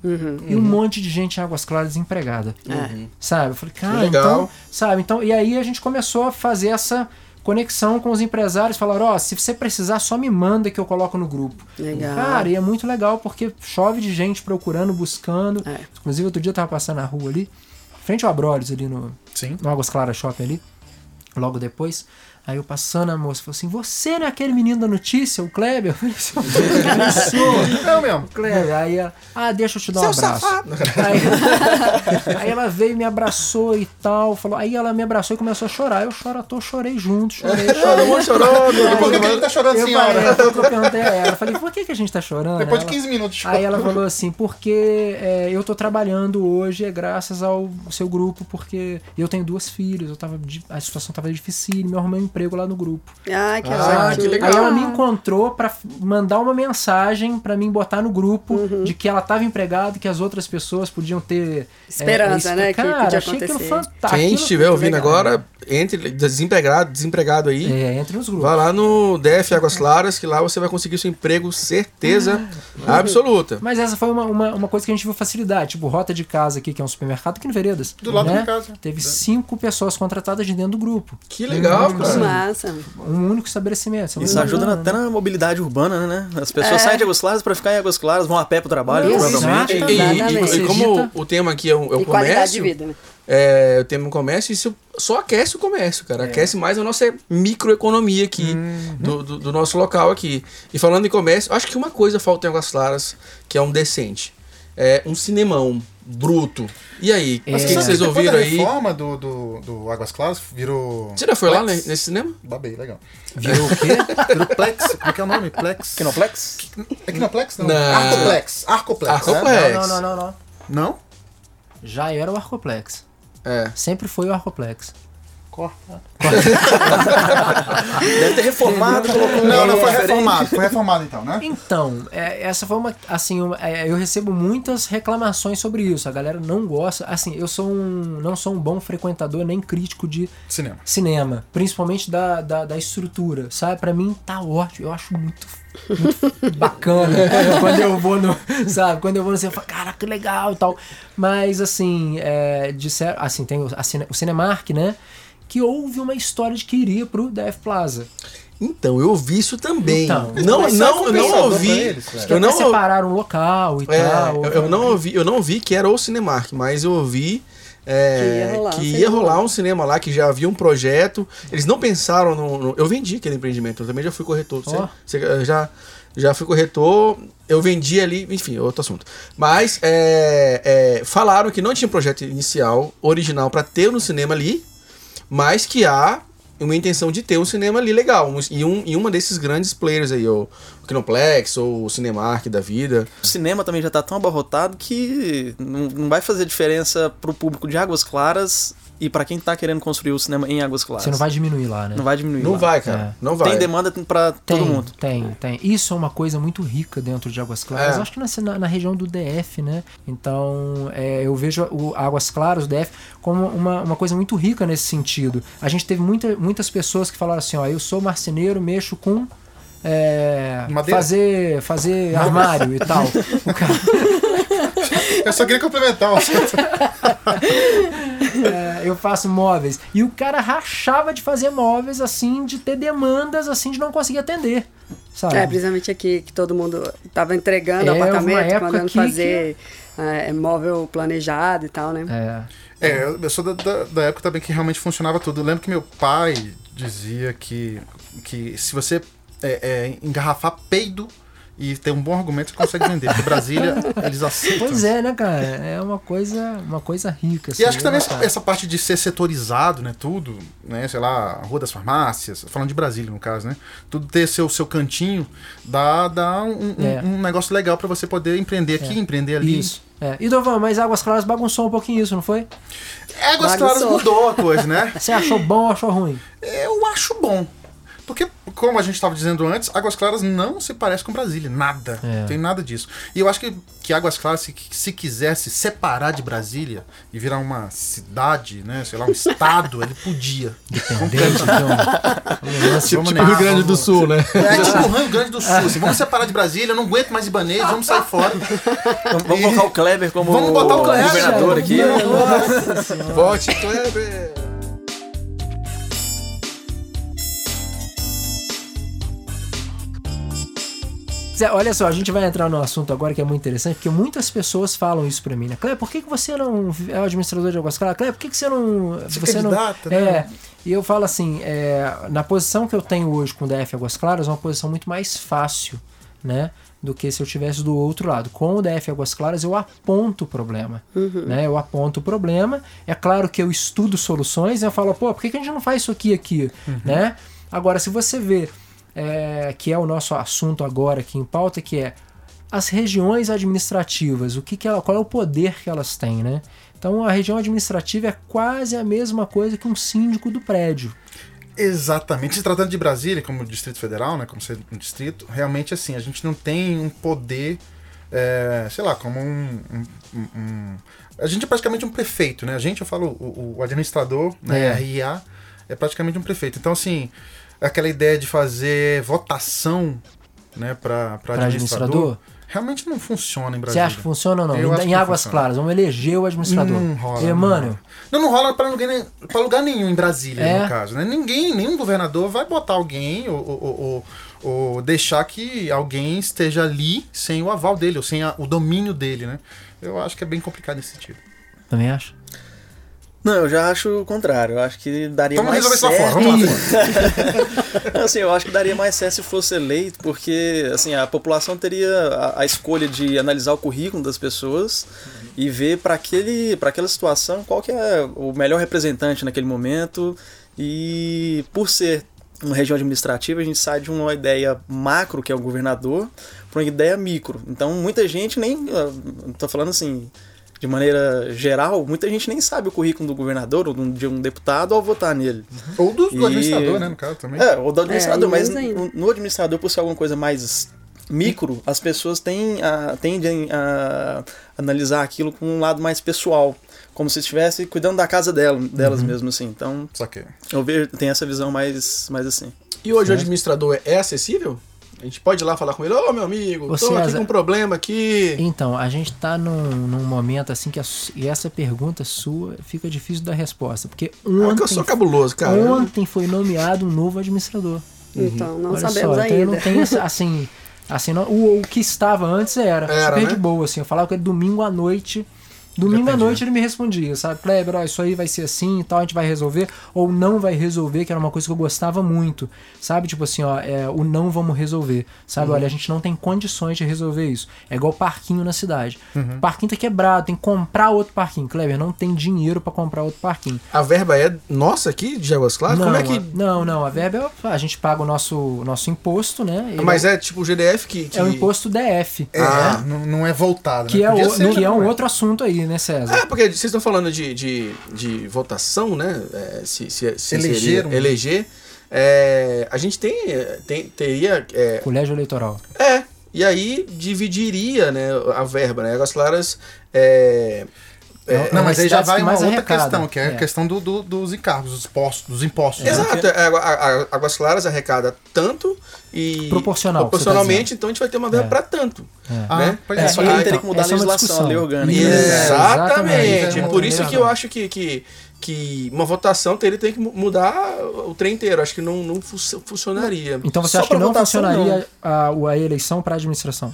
E um monte de gente em Águas Claras desempregada. É. Sabe? Eu falei, cara, legal. então, sabe? Então, e aí a gente começou a fazer essa conexão com os empresários, falaram, ó, se você precisar, só me manda que eu coloco no grupo. Legal. Cara, e é muito legal porque chove de gente procurando, buscando. É. Inclusive, outro dia eu tava passando na rua ali, frente ao Abrolhos ali no, Sim. no Águas Claras Shopping ali, logo depois. Aí eu passando, a moça falou assim: Você não é aquele menino da notícia, o Kleber? Eu falei assim, "Eu sou." É o mesmo. Kleber. Aí ela, ah, deixa eu te dar um Seu abraço. Aí, aí ela veio, me abraçou e tal. Falou, aí ela me abraçou e começou a chorar. Eu choro, tô, chorei junto, chorei, chorei. Chorou, chorou. Por que, que ele tá chorando, Eu senhora? falei, foi o que eu perguntei a ela. Eu falei, por que, que a gente tá chorando? Depois de Ela- 15 minutos de Aí ela falou assim, porque é, eu tô trabalhando hoje é graças ao seu grupo, porque eu tenho duas filhas, eu tava, a situação tava difícil, me arrumei um emprego lá no grupo. Ai, que Ah, que legal. Aí ela me encontrou pra f- mandar uma mensagem pra mim botar no grupo Uhum. de que ela tava empregada, que as outras pessoas podiam ter Esperança, é, né, que Cara, podia achei aquilo acontecer. fantástico. Quem estiver ouvindo legal. agora, entre desempregado, desempregado aí, É, entre nos grupos. Vá lá no DF Águas Claras, que lá você vai conseguir seu emprego, certeza absoluta. Mas essa foi uma, uma, uma coisa que a gente viu facilidade. Tipo, Rota de Casa aqui, que é um supermercado aqui no Veredas. Do lado da né? minha casa. Teve cinco pessoas contratadas de dentro do grupo. Que legal, Sim. Que cara. Massa. Um único estabelecimento. Isso é Isso ajuda na- até na mobilidade urbana, né? As pessoas É. saem de Águas Claras pra ficar em Águas Claras, vão a pé pro trabalho, Exato. provavelmente. E, e- Exatamente. e como o tema aqui é, o- é o e comércio, né? é, o tema é o comércio, isso só aquece o comércio, cara. Aquece mais a nossa microeconomia aqui, do, do, do nosso local aqui. E falando em comércio, acho que uma coisa falta em Águas Claras, que é um decente. É um cinemão bruto. E aí, o Mas que, vocês ouviram aí? reforma do, do, do Águas Claras, virou... Você já foi lá Plex. ne- nesse cinema? Babei, legal. Virou o quê? Virou Plex. Como é que é o nome? Plex. Kinoplex? É Kinoplex? Não. Não. Arcoplex. Arcoplex. Arcoplex. né? Não, não, não, não, não. Não? Já era o Arcoplex. É. Sempre foi o Arcoplex. Corta. Deve ter reformado, Não, não, foi reformado. Foi reformado então, né? Então, é, essa foi uma. Assim, uma- é, eu recebo muitas reclamações sobre isso. A galera não gosta. Assim, eu sou um. Não sou um bom frequentador nem crítico de Cinema. cinema. Principalmente da, da, da estrutura. Sabe? Pra mim tá ótimo. Eu acho muito. muito bacana quando eu vou no sabe quando eu vou no cinema eu falo, cara que legal e tal mas assim é, disser, assim tem o, a o Cinemark né que houve uma história de que iria pro DF Plaza Então, eu ouvi isso também. Então. não, só não, eu não ouvi. eles, eu não separaram o local e É, tal. eu, eu não ouvi, eu não vi que era o Cinemark, mas eu ouvi é, Que ia rolar um que ia cinema rolar lá. um cinema lá, que já havia um projeto. Eles não pensaram no. no- eu vendi aquele empreendimento, eu também já fui corretor. Você, Ó. você, eh, já, já fui corretor, eu vendi ali, enfim, outro assunto. Mas é, é, falaram que não tinha projeto inicial, original, para ter no cinema ali, mas que há uma intenção de ter um cinema ali legal. um- E, um, e uma desses grandes players aí, o Kinoplex ou o Cinemark da vida. O cinema também já tá tão abarrotado que não, não vai fazer diferença pro público de Águas Claras e pra quem tá querendo construir o cinema em Águas Claras. Você não vai diminuir lá, né? Não vai diminuir. Não lá. vai, cara. Não vai. Tem demanda pra Tem, todo mundo. tem, tem. Isso é uma coisa muito rica dentro de Águas Claras. É. Acho que na, na, região do DF, né? Então, é, eu vejo o Águas Claras, o DF, como uma, uma coisa muito rica nesse sentido. A gente teve muita, muitas pessoas que falaram assim, ó, eu sou marceneiro, mexo com... é, fazer, fazer armário e tal. Cara, Eu só queria complementar. eu faço móveis. E o cara rachava de fazer móveis, assim, de ter demandas, assim, de não conseguir atender. Sabe? É, principalmente aqui, que todo mundo tava entregando É, apartamento, mandando aqui fazer é, é móvel planejado e tal, né? É. É, eu eu sou da, da, da época também que realmente funcionava tudo. Eu lembro que meu pai dizia que, que se você é, é, engarrafar peido e ter um bom argumento, você consegue vender. Porque Brasília, eles aceitam. Pois é, né, cara? É uma coisa, uma coisa rica. E assim, acho que também né, essa, essa parte de ser setorizado, né? Tudo, né? Sei lá, a Rua das Farmácias, falando de Brasília no caso, né? Tudo ter seu, seu cantinho dá, dá um, um- É. um negócio legal pra você poder empreender aqui, empreender ali. Isso. É. E Dovan, mas Águas Claras bagunçou um pouquinho isso, não foi? Águas Claras Bagunçou. mudou a coisa, né? Você achou bom ou achou ruim? Eu acho bom. Porque, como a gente estava dizendo antes, Águas Claras não se parece com Brasília. Nada. É. Não tem nada disso. E eu acho que, que Águas Claras, se, se quisesse separar de Brasília e virar uma cidade, né? Sei lá, um estado, ele podia. Dependente de lance Tipo- Tipo Rio Grande do Sul, né? É tipo o Rio Grande do Sul. Assim, vamos separar de Brasília, eu não aguento mais Ibanês, vamos sair fora. Vamos, vamos colocar o Kleber como Vamos botar o Kleber, governador aqui. Vote Kleber. Zé, olha só, a gente vai entrar no assunto agora que é muito interessante, porque muitas pessoas falam isso pra mim, né? Cleber, por que, que você não é o administrador de Águas Claras? Cleber, por que, que você não. Se você não né? É. E eu falo assim, é, na posição que eu tenho hoje com o DF Águas Claras, é uma posição muito mais fácil, né? Do que se eu tivesse do outro lado. Com o DF Águas Claras, eu aponto o problema. Né? Eu aponto o problema. É claro que eu estudo soluções e eu falo, pô, por que, que a gente não faz isso aqui aqui? Né? Agora, se você vê é, que é o nosso assunto agora aqui em pauta, que é as regiões administrativas, o que, que ela, qual é o poder que elas têm, né? Então a região administrativa é quase a mesma coisa que um síndico do prédio. Exatamente. Se tratando de Brasília, como Distrito Federal, né? Como ser um distrito, realmente assim, a gente não tem um poder, é, sei lá, como um, um- um- A gente é praticamente um prefeito, né? A gente, eu falo, o, o administrador, né? É. RIA, é praticamente um prefeito. Então, assim, aquela ideia de fazer votação, né, para administrador, administrador? realmente não funciona em Você Brasília. acha que funciona ou não? Eu Em- Águas funciona. Claras, vamos eleger o administrador. Não rola. E, não. Não, rola ninguém, pra lugar nenhum em Brasília, É. no caso. Né? Ninguém, nenhum governador vai botar alguém ou, ou- ou- ou deixar que alguém esteja ali sem o aval dele, ou sem a- o domínio dele, né? Eu acho que é bem complicado nesse sentido. também acho. Não, eu já acho o contrário. Eu acho que daria Vamos mais resolver certo. vamos lá fora. assim, eu acho que daria mais certo se fosse eleito, porque assim, a população teria a, a escolha de analisar o currículo das pessoas e ver para aquele para aquela situação qual que é o melhor representante naquele momento. E por ser uma região administrativa, a gente sai de uma ideia macro, que é o governador, para uma ideia micro. Então, muita gente nem. Estou falando assim, de maneira geral, muita gente nem sabe o currículo do governador ou de um deputado ao votar nele. Ou do, do E- administrador, né, no caso também. É, ou do administrador, É, mas no, no administrador, por ser alguma coisa mais micro, as pessoas têm a, tendem a analisar aquilo com um lado mais pessoal. Como se estivesse cuidando da casa dela, delas Uhum. mesmo, assim. Então, Só que. eu vejo, tem essa visão mais, mais assim. E hoje o administrador é acessível? A gente pode ir lá falar com ele, ô meu amigo, Ô, tô aqui César. com um problema aqui. Então, a gente tá num, num momento assim que a e essa pergunta sua fica difícil da resposta, porque Ah, que eu ontem, sou cabuloso, cara. ontem foi nomeado um novo administrador. Então, não Olha sabemos só, então ainda. não tenho essa- assim, assim não- o, o que estava antes era, Era, super né? de boa, assim, eu falava com ele domingo à noite. Domingo à noite ele me respondia, sabe? Kleber, ó, isso aí vai ser assim e tal, a gente vai resolver, ou não vai resolver, que era uma coisa que eu gostava muito, sabe? Tipo assim, ó, é, o não vamos resolver, sabe? Uhum. Olha, a gente não tem condições de resolver isso. É igual parquinho na cidade. Uhum. O parquinho tá quebrado, tem que comprar outro parquinho. Kleber, não tem dinheiro pra comprar outro parquinho. A verba é nossa aqui, de Águas Claras? não, Como é que. a- não, não, a verba é, a gente paga o nosso, nosso imposto, né? Ele Mas é tipo o GDF que. que... é o imposto DF. É, Ah. não, não é voltado. Que, né? é, Podia o- ser, que é um outro assunto aí, né, César? É, porque vocês estão falando de, de, de votação, né? É, se, se, se Eleger seria- eleger. É, a gente tem, tem teria. É, Colégio eleitoral. é, e aí dividiria né, a verba, né? Águas Claras. É, É, Não, mas aí já vai uma mais outra arrecada. questão, que é, É. a questão do, do- dos encargos, dos impostos, dos impostos. né? Exato, é, a- a- Águas Claras arrecada tanto e. Proporcional, Proporcionalmente, você tá então a gente vai ter uma verba É. para tanto. Ah, né? pois É, é. só que então, ele teria que mudar a é legislação, a lei discussão. orgânica. Isso, Exatamente. exatamente. Por isso que eu É. acho que, que, que uma votação teria tem que mu- mudar o trem inteiro. Acho que não, não fu- funcionaria. Então você Só acha que não votação, funcionaria a, a eleição para administração?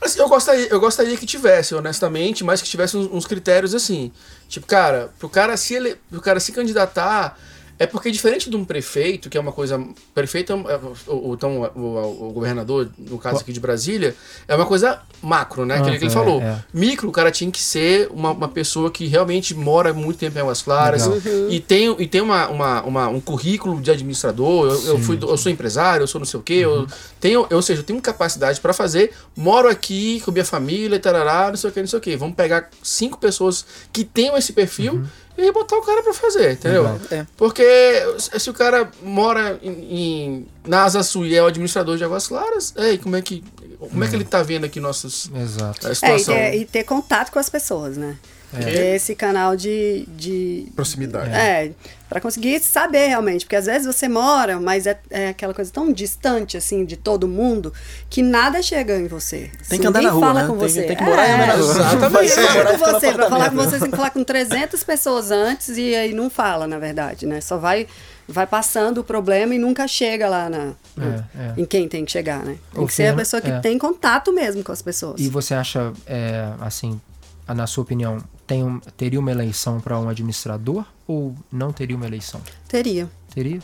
Assim, eu, gostaria, eu gostaria que tivesse, honestamente, mas que tivesse uns, uns critérios assim. Tipo, cara, pro cara se ele, pro cara se candidatar, é porque diferente de um prefeito, que é uma coisa. Prefeito, é, o, então, o, o, governador, no caso aqui de Brasília, é uma coisa macro, né? Aquele que ele é, falou. é. Micro, o cara tinha que ser uma, uma pessoa que realmente mora muito tempo em Águas Claras e tem, e tem uma, uma, uma- um currículo de administrador. Eu, eu, fui, eu sou empresário, eu sou não sei o quê. Eu tenho, ou seja, eu tenho capacidade para fazer. Moro aqui com minha família, e tarará, não sei o que, não sei o que. Vamos pegar cinco pessoas que tenham esse perfil. E botar o cara pra fazer, entendeu? É. Porque se o cara mora em, em- na Asa Sul e é o administrador de Águas Claras, ei, como é que, como é que ele tá vendo aqui nossas, Exato. a É, e situação? ter, e ter contato com as pessoas, né? Ter esse canal de. de Proximidade. é, pra conseguir saber realmente. Porque às vezes você mora, mas é, é aquela coisa tão distante, assim, de todo mundo, que nada chega em você. Tem Se que andar na rua, fala né? com Tem que- você. tem que morar e andar na rua. Exatamente. Ser fala morar com em você, pra falar com você, você tem que falar com 300 pessoas antes e aí não fala, na verdade, né? Só vai, vai passando o problema e nunca chega lá na, É, é. em quem tem que chegar, né? Tem Ô, que ser a pessoa que é. tem contato mesmo com as pessoas. E você acha, é, assim, na sua opinião, tem um- teria uma eleição para um administrador ou não teria uma eleição? Teria. Teria?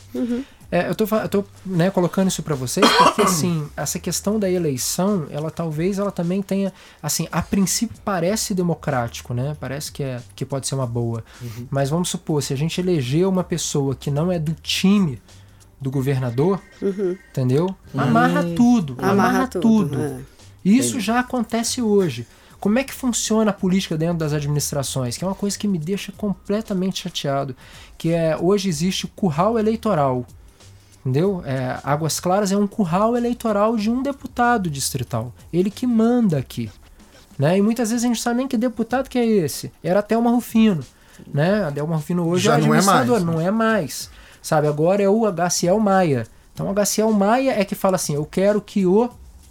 É, eu tô, fa- eu tô né, colocando isso para vocês porque, assim, essa questão da eleição, ela talvez ela também tenha, assim, a princípio parece democrático, né? Parece que, é, que pode ser uma boa. Mas vamos supor, se a gente eleger uma pessoa que não é do time do governador, entendeu? Amarra tudo. Amarra, Amarra tudo. tudo, é. Isso já acontece hoje. Como é que funciona a política dentro das administrações? Que é uma coisa que me deixa completamente chateado. Que é hoje existe o curral eleitoral. Entendeu? É, Águas Claras é um curral eleitoral de um deputado distrital. Ele que manda aqui. Né? E muitas vezes a gente sabe nem que deputado que é esse. Era até uma Rufino. Né? A Delma Rufino hoje Já é não é mais, administrador, né? não é mais. Sabe, agora é o HCL Maia. Então o HCL Maia é que fala assim: eu quero que o.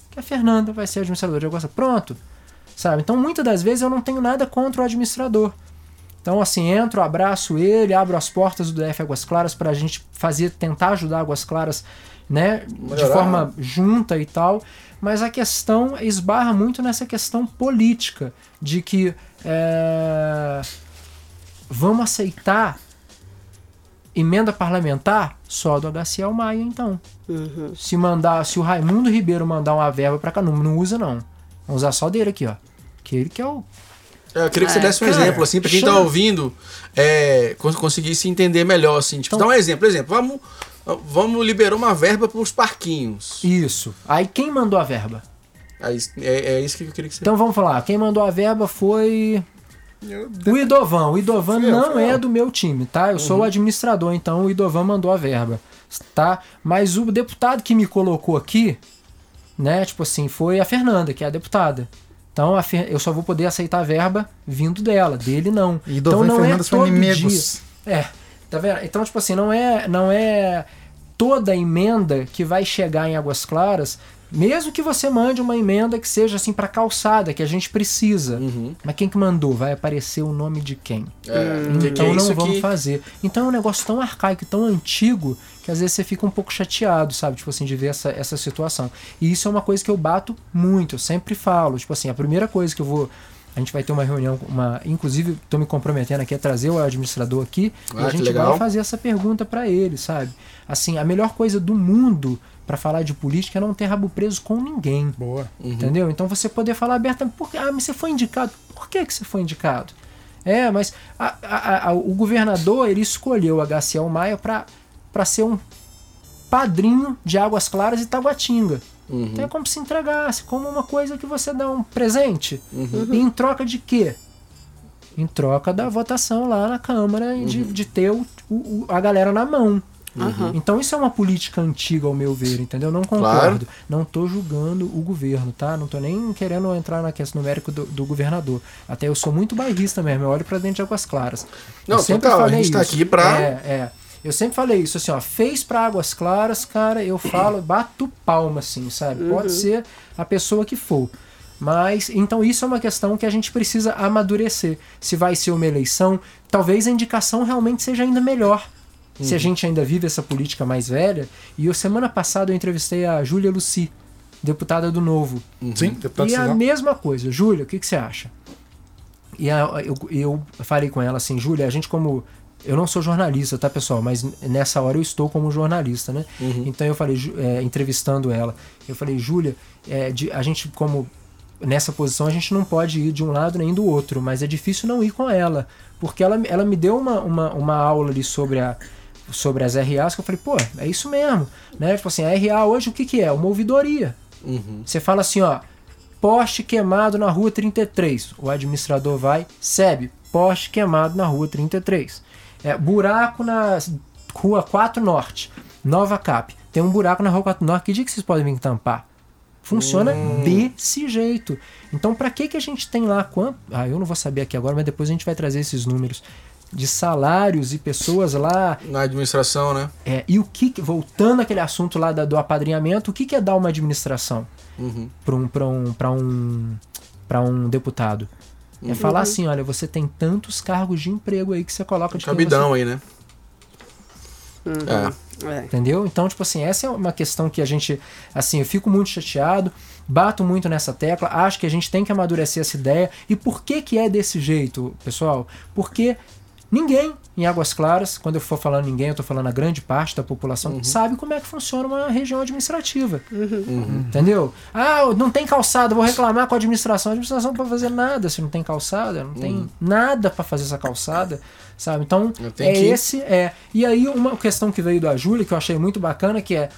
que a Fernanda vai ser administradora de Águas Claras. Pronto. Sabe? Então muitas das vezes eu não tenho nada contra o administrador. Então, assim, entro, abraço ele, abro as portas do DF Águas Claras para a gente fazer, tentar ajudar Águas Claras, né, de Melhorar. forma junta e tal. Mas a questão esbarra muito nessa questão política, de que é, vamos aceitar emenda parlamentar só do HCL Maia, então. Uhum. Se mandar, se o Raimundo Ribeiro mandar uma verba para cá, não, não usa não. Vamos usar só dele aqui, ó. Que ele que é o Eu queria que você É, desse um cara, exemplo, assim, pra quem tá chama- ouvindo é, cons- conseguisse entender melhor, assim. Tipo, Então- dá um exemplo. Exemplo, vamos, vamos liberar uma verba pros parquinhos. Isso. Aí quem mandou a verba? Aí, é, é isso que eu queria que você... Então vamos falar, quem mandou a verba foi Eu- o Idovan. O Idovan eu, não fui é eu. do meu time, tá? Eu sou o administrador, então o Idovan mandou a verba, tá? Mas o deputado que me colocou aqui, né, tipo assim, foi a Fernanda, que é a deputada. Então Fer- eu só vou poder aceitar a verba vindo dela, dele não. E então e não Fernanda é são todo inimigos. dia. É, tá vendo? Então, tipo assim, não é, não é toda emenda que vai chegar em Águas Claras, mesmo que você mande uma emenda que seja assim para calçada, que a gente precisa. Uhum. Mas quem que mandou? Vai aparecer o nome de quem? É, que- que Então é não isso vamos que- fazer. Então é um negócio tão arcaico, tão antigo, que às vezes você fica um pouco chateado, sabe? Tipo assim, de ver essa, essa situação. E isso é uma coisa que eu bato muito, eu sempre falo. Tipo assim, a primeira coisa que eu vou. A gente vai ter uma reunião, uma, inclusive estou me comprometendo aqui a trazer o administrador aqui e Ah, a que gente legal. vai fazer essa pergunta para ele, sabe? Assim, a melhor coisa do mundo para falar de política é não ter rabo preso com ninguém. Boa. Entendeu? Então você poder falar abertamente, por que, ah, mas você foi indicado. Por que, que você foi indicado? É, mas a- a- a- o governador ele escolheu o HCL Maia para ser um padrinho de Águas Claras e Taguatinga. Uhum. Então é como se entregasse, como uma coisa que você dá um presente. Uhum. E em troca de quê? Em troca da votação lá na Câmara e de, Uhum. de ter o- o- o- a galera na mão. Aham. Então isso é uma política antiga, ao meu ver, entendeu? Não concordo. Não tô julgando o governo, tá? Não tô nem querendo entrar na questão numérica do, do governador. Até eu sou muito bairrista mesmo, eu olho pra dentro de Águas Claras. Não, eu sempre total, a falei gente tá isso. aqui pra- É, é. Eu sempre falei isso, assim, ó, fez pra Águas Claras, cara, eu falo, bato palma, assim, sabe? Pode ser a pessoa que for. Mas, então isso é uma questão que a gente precisa amadurecer. Se vai ser uma eleição, talvez a indicação realmente seja ainda melhor. Se a gente ainda vive essa política mais velha. E eu, semana passada eu entrevistei a Júlia Luci, deputada do Novo. Sim, deputado e a estadual. mesma coisa, Júlia, o que, que você acha? E a- eu, eu falei com ela assim, Júlia, a gente como. Eu não sou jornalista, tá, pessoal? Mas nessa hora eu estou como jornalista, né? Então eu falei, é, entrevistando ela, eu falei, Júlia, é, de- a gente como. Nessa posição a gente não pode ir de um lado nem do outro, mas é difícil não ir com ela. Porque ela, ela me deu uma, uma, uma aula ali sobre a, sobre as RAs que eu falei, pô, é isso mesmo. Né? Tipo assim, a RA hoje o que, que é? Uma ouvidoria. Uhum. Você fala assim, ó, poste queimado na rua 33. O administrador vai, SEB, poste queimado na rua 33. É, buraco na rua 4 Norte, Nova Cap. Tem um buraco na rua 4 Norte. Que dia que vocês podem vir tampar? Funciona desse jeito. Então, pra que que a gente tem lá quanto? Ah, eu não vou saber aqui agora, mas depois a gente vai trazer esses números de salários e pessoas lá Na administração, né? é, e o que, voltando àquele assunto lá da- do apadrinhamento, o que, que é dar uma administração Uhum. para um, pra um, pra um, pra um deputado? É falar assim, olha, você tem tantos cargos de emprego aí que você coloca de Cabidão aí, né? É. É. Entendeu? Então, tipo assim, essa é uma questão que a gente, assim, eu fico muito chateado, bato muito nessa tecla, acho que a gente tem que amadurecer essa ideia. E por que que é desse jeito, pessoal? Porque ninguém em Águas Claras, quando eu for falando ninguém, eu tô falando a grande parte da população, sabe como é que funciona uma região administrativa. Entendeu? Ah, não tem calçada, vou reclamar com a administração. A administração não pode fazer nada se não tem calçada, não tem nada para fazer essa calçada, sabe? Então, é que- esse é. E aí uma questão que veio da Júlia que eu achei muito bacana que é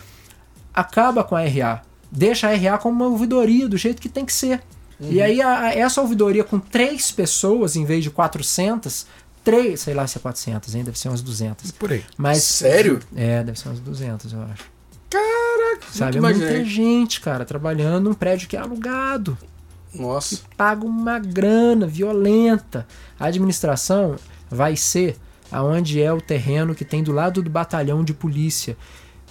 acaba com a RA, deixa a RA como uma ouvidoria do jeito que tem que ser. E aí a- a- essa ouvidoria com três pessoas em vez de 400, três, sei lá se é 400, hein, deve ser umas 200. Por aí. Mas Sério? é, deve ser umas 200, eu acho. Caraca, Sabe, é muita imaginei. gente, cara, trabalhando num prédio que é alugado Nossa. paga uma grana violenta. A administração vai ser aonde é o terreno que tem do lado do batalhão de polícia.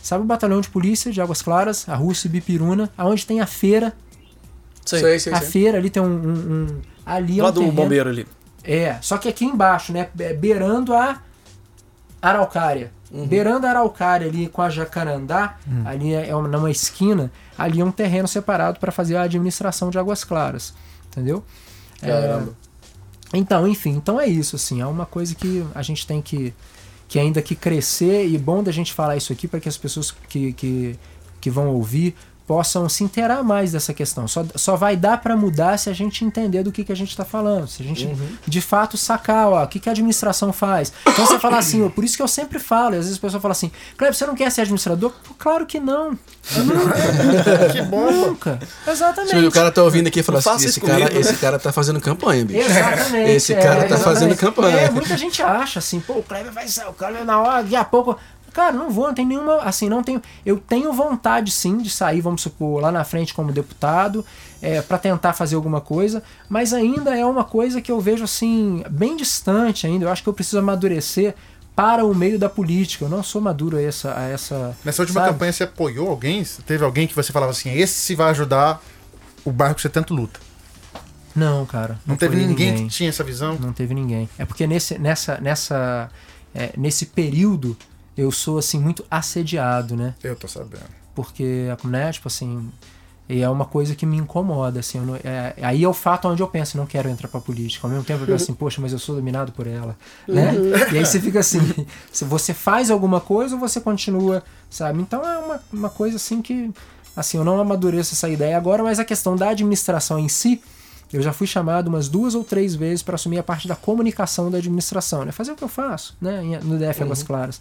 Sabe o batalhão de polícia de Águas Claras, a Rússia Bipiruna, aonde tem a feira? Sei. Sei, sei, a feira ali tem um, um- um- ali é um do bombeiro ali. É, só que aqui embaixo, né, be- beirando a Araucária. Beirando a Araucária ali com a Jacarandá, ali é uma, numa esquina, ali é um terreno separado para fazer a administração de Águas Claras, entendeu? É, Caramba. então, enfim, então é isso, assim, é uma coisa que a gente tem que, que ainda que crescer e bom da gente falar isso aqui para que as pessoas que, que, que vão ouvir possam se inteirar mais dessa questão. Só, só vai dar para mudar se a gente entender do que, que a gente está falando, se a gente de fato sacar, ó, o que, que a administração faz. Então você fala assim, ó, por isso que eu sempre falo, e às vezes a pessoa fala assim, Cleber, você não quer ser administrador? Pô, Claro que não. Eu nunca. Que bom, nunca. Exatamente. Se o cara tá ouvindo aqui e fala assim, esse cara, esse cara tá fazendo campanha, bicho. Exatamente. Esse cara tá fazendo exatamente. campanha. É, muita gente acha assim, pô, o Kleber vai sair, o Kleber na hora, daqui a pouco. Cara, não vou, não tem nenhuma. Assim, não tenho. Eu tenho vontade sim de sair, vamos supor, lá na frente como deputado, é, para tentar fazer alguma coisa, mas ainda é uma coisa que eu vejo assim, bem distante ainda. Eu acho que eu preciso amadurecer para o meio da política. Eu não sou maduro a essa. A essa Nessa última sabe? campanha você apoiou alguém? Teve alguém que você falava assim, esse vai ajudar o bairro que você tanto luta? Não, cara. Não, teve apoiei ninguém, ninguém. que tinha essa visão? Não teve ninguém. É porque nesse, nessa, nessa, é, nesse período eu sou assim muito assediado, né? Eu tô sabendo. Porque, né, tipo assim, e é uma coisa que me incomoda, assim. eu não- é, aí é o fato onde eu penso, não quero entrar pra política. Ao mesmo tempo eu penso assim, poxa, mas eu sou dominado por ela, né? E aí você fica assim, se você faz alguma coisa ou você continua, sabe? Então é uma, uma coisa assim que, assim, eu não amadureço essa ideia agora, mas a questão da administração em si, eu já fui chamado umas duas ou três vezes para assumir a parte da comunicação da administração, né? Fazer o que eu faço, né? No DF Águas Claras.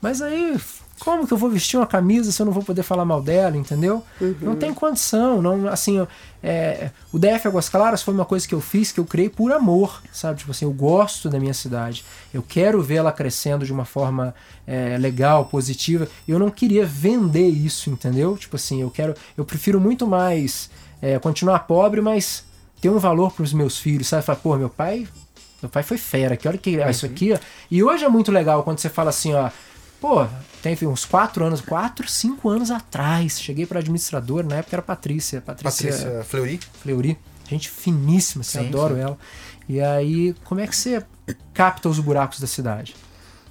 Mas aí, como que eu vou vestir uma camisa se eu não vou poder falar mal dela, entendeu? Não tem condição, não, assim, é, o DF Águas Claras foi uma coisa que eu fiz, que eu criei por amor, sabe? Tipo assim, eu gosto da minha cidade, eu quero vê-la crescendo de uma forma é, legal, positiva, eu não queria vender isso, entendeu? Tipo assim, eu quero, eu prefiro muito mais é, continuar pobre, mas ter um valor para os meus filhos, sabe? Falar, pô, meu pai, meu pai foi fera, que olha que ah, isso aqui, ó. E hoje é muito legal quando você fala assim, ó, pô, teve uns quatro anos, quatro, cinco anos atrás, cheguei para administrador, na época era Patrícia, Patrícia, Patrícia Fleury. Fleury, gente finíssima, assim, Sim, adoro sim. ela. E aí, como é que você capta os buracos da cidade?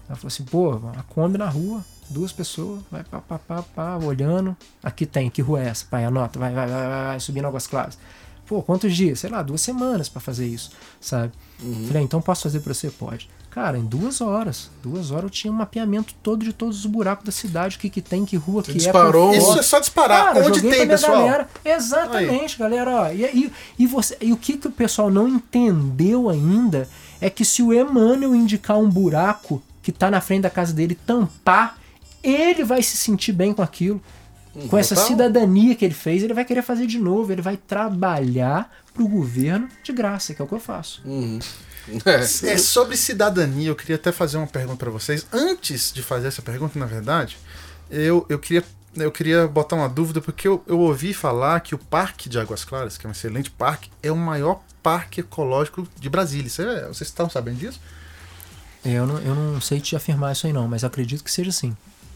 Ela falou assim, pô, a Kombi na rua, duas pessoas, vai pá, pá, pá, pá, olhando. Aqui tem, que rua é essa? Pai, anota, vai, vai, vai, vai, subindo Águas Claras. Pô, quantos dias? Sei lá, duas semanas pra fazer isso, sabe? Falei, ah, então posso fazer pra você? Pode. Cara, em duas horas. Duas horas eu tinha um mapeamento todo de todos os buracos da cidade, o que que tem, que rua, Você que disparou. é. com Isso é só disparar. Cara, Onde tem, pessoal? Galera. Exatamente, galera. Ó, e, e, e, você, e o que, que o pessoal não entendeu ainda é que se o Emmanuel indicar um buraco que tá na frente da casa dele tampar, ele vai se sentir bem com aquilo. Com essa total. cidadania que ele fez, ele vai querer fazer de novo. Ele vai trabalhar pro governo de graça, que é o que eu faço. Uhum. É. É sobre cidadania, eu queria até fazer uma pergunta pra vocês. Antes de fazer essa pergunta, na verdade, eu, eu queria eu queria botar uma dúvida, porque eu, eu ouvi falar que o Parque de Águas Claras, que é um excelente parque, é o maior parque ecológico de Brasília. É- vocês estão sabendo disso? Eu não, eu não sei te afirmar isso aí não, mas acredito que seja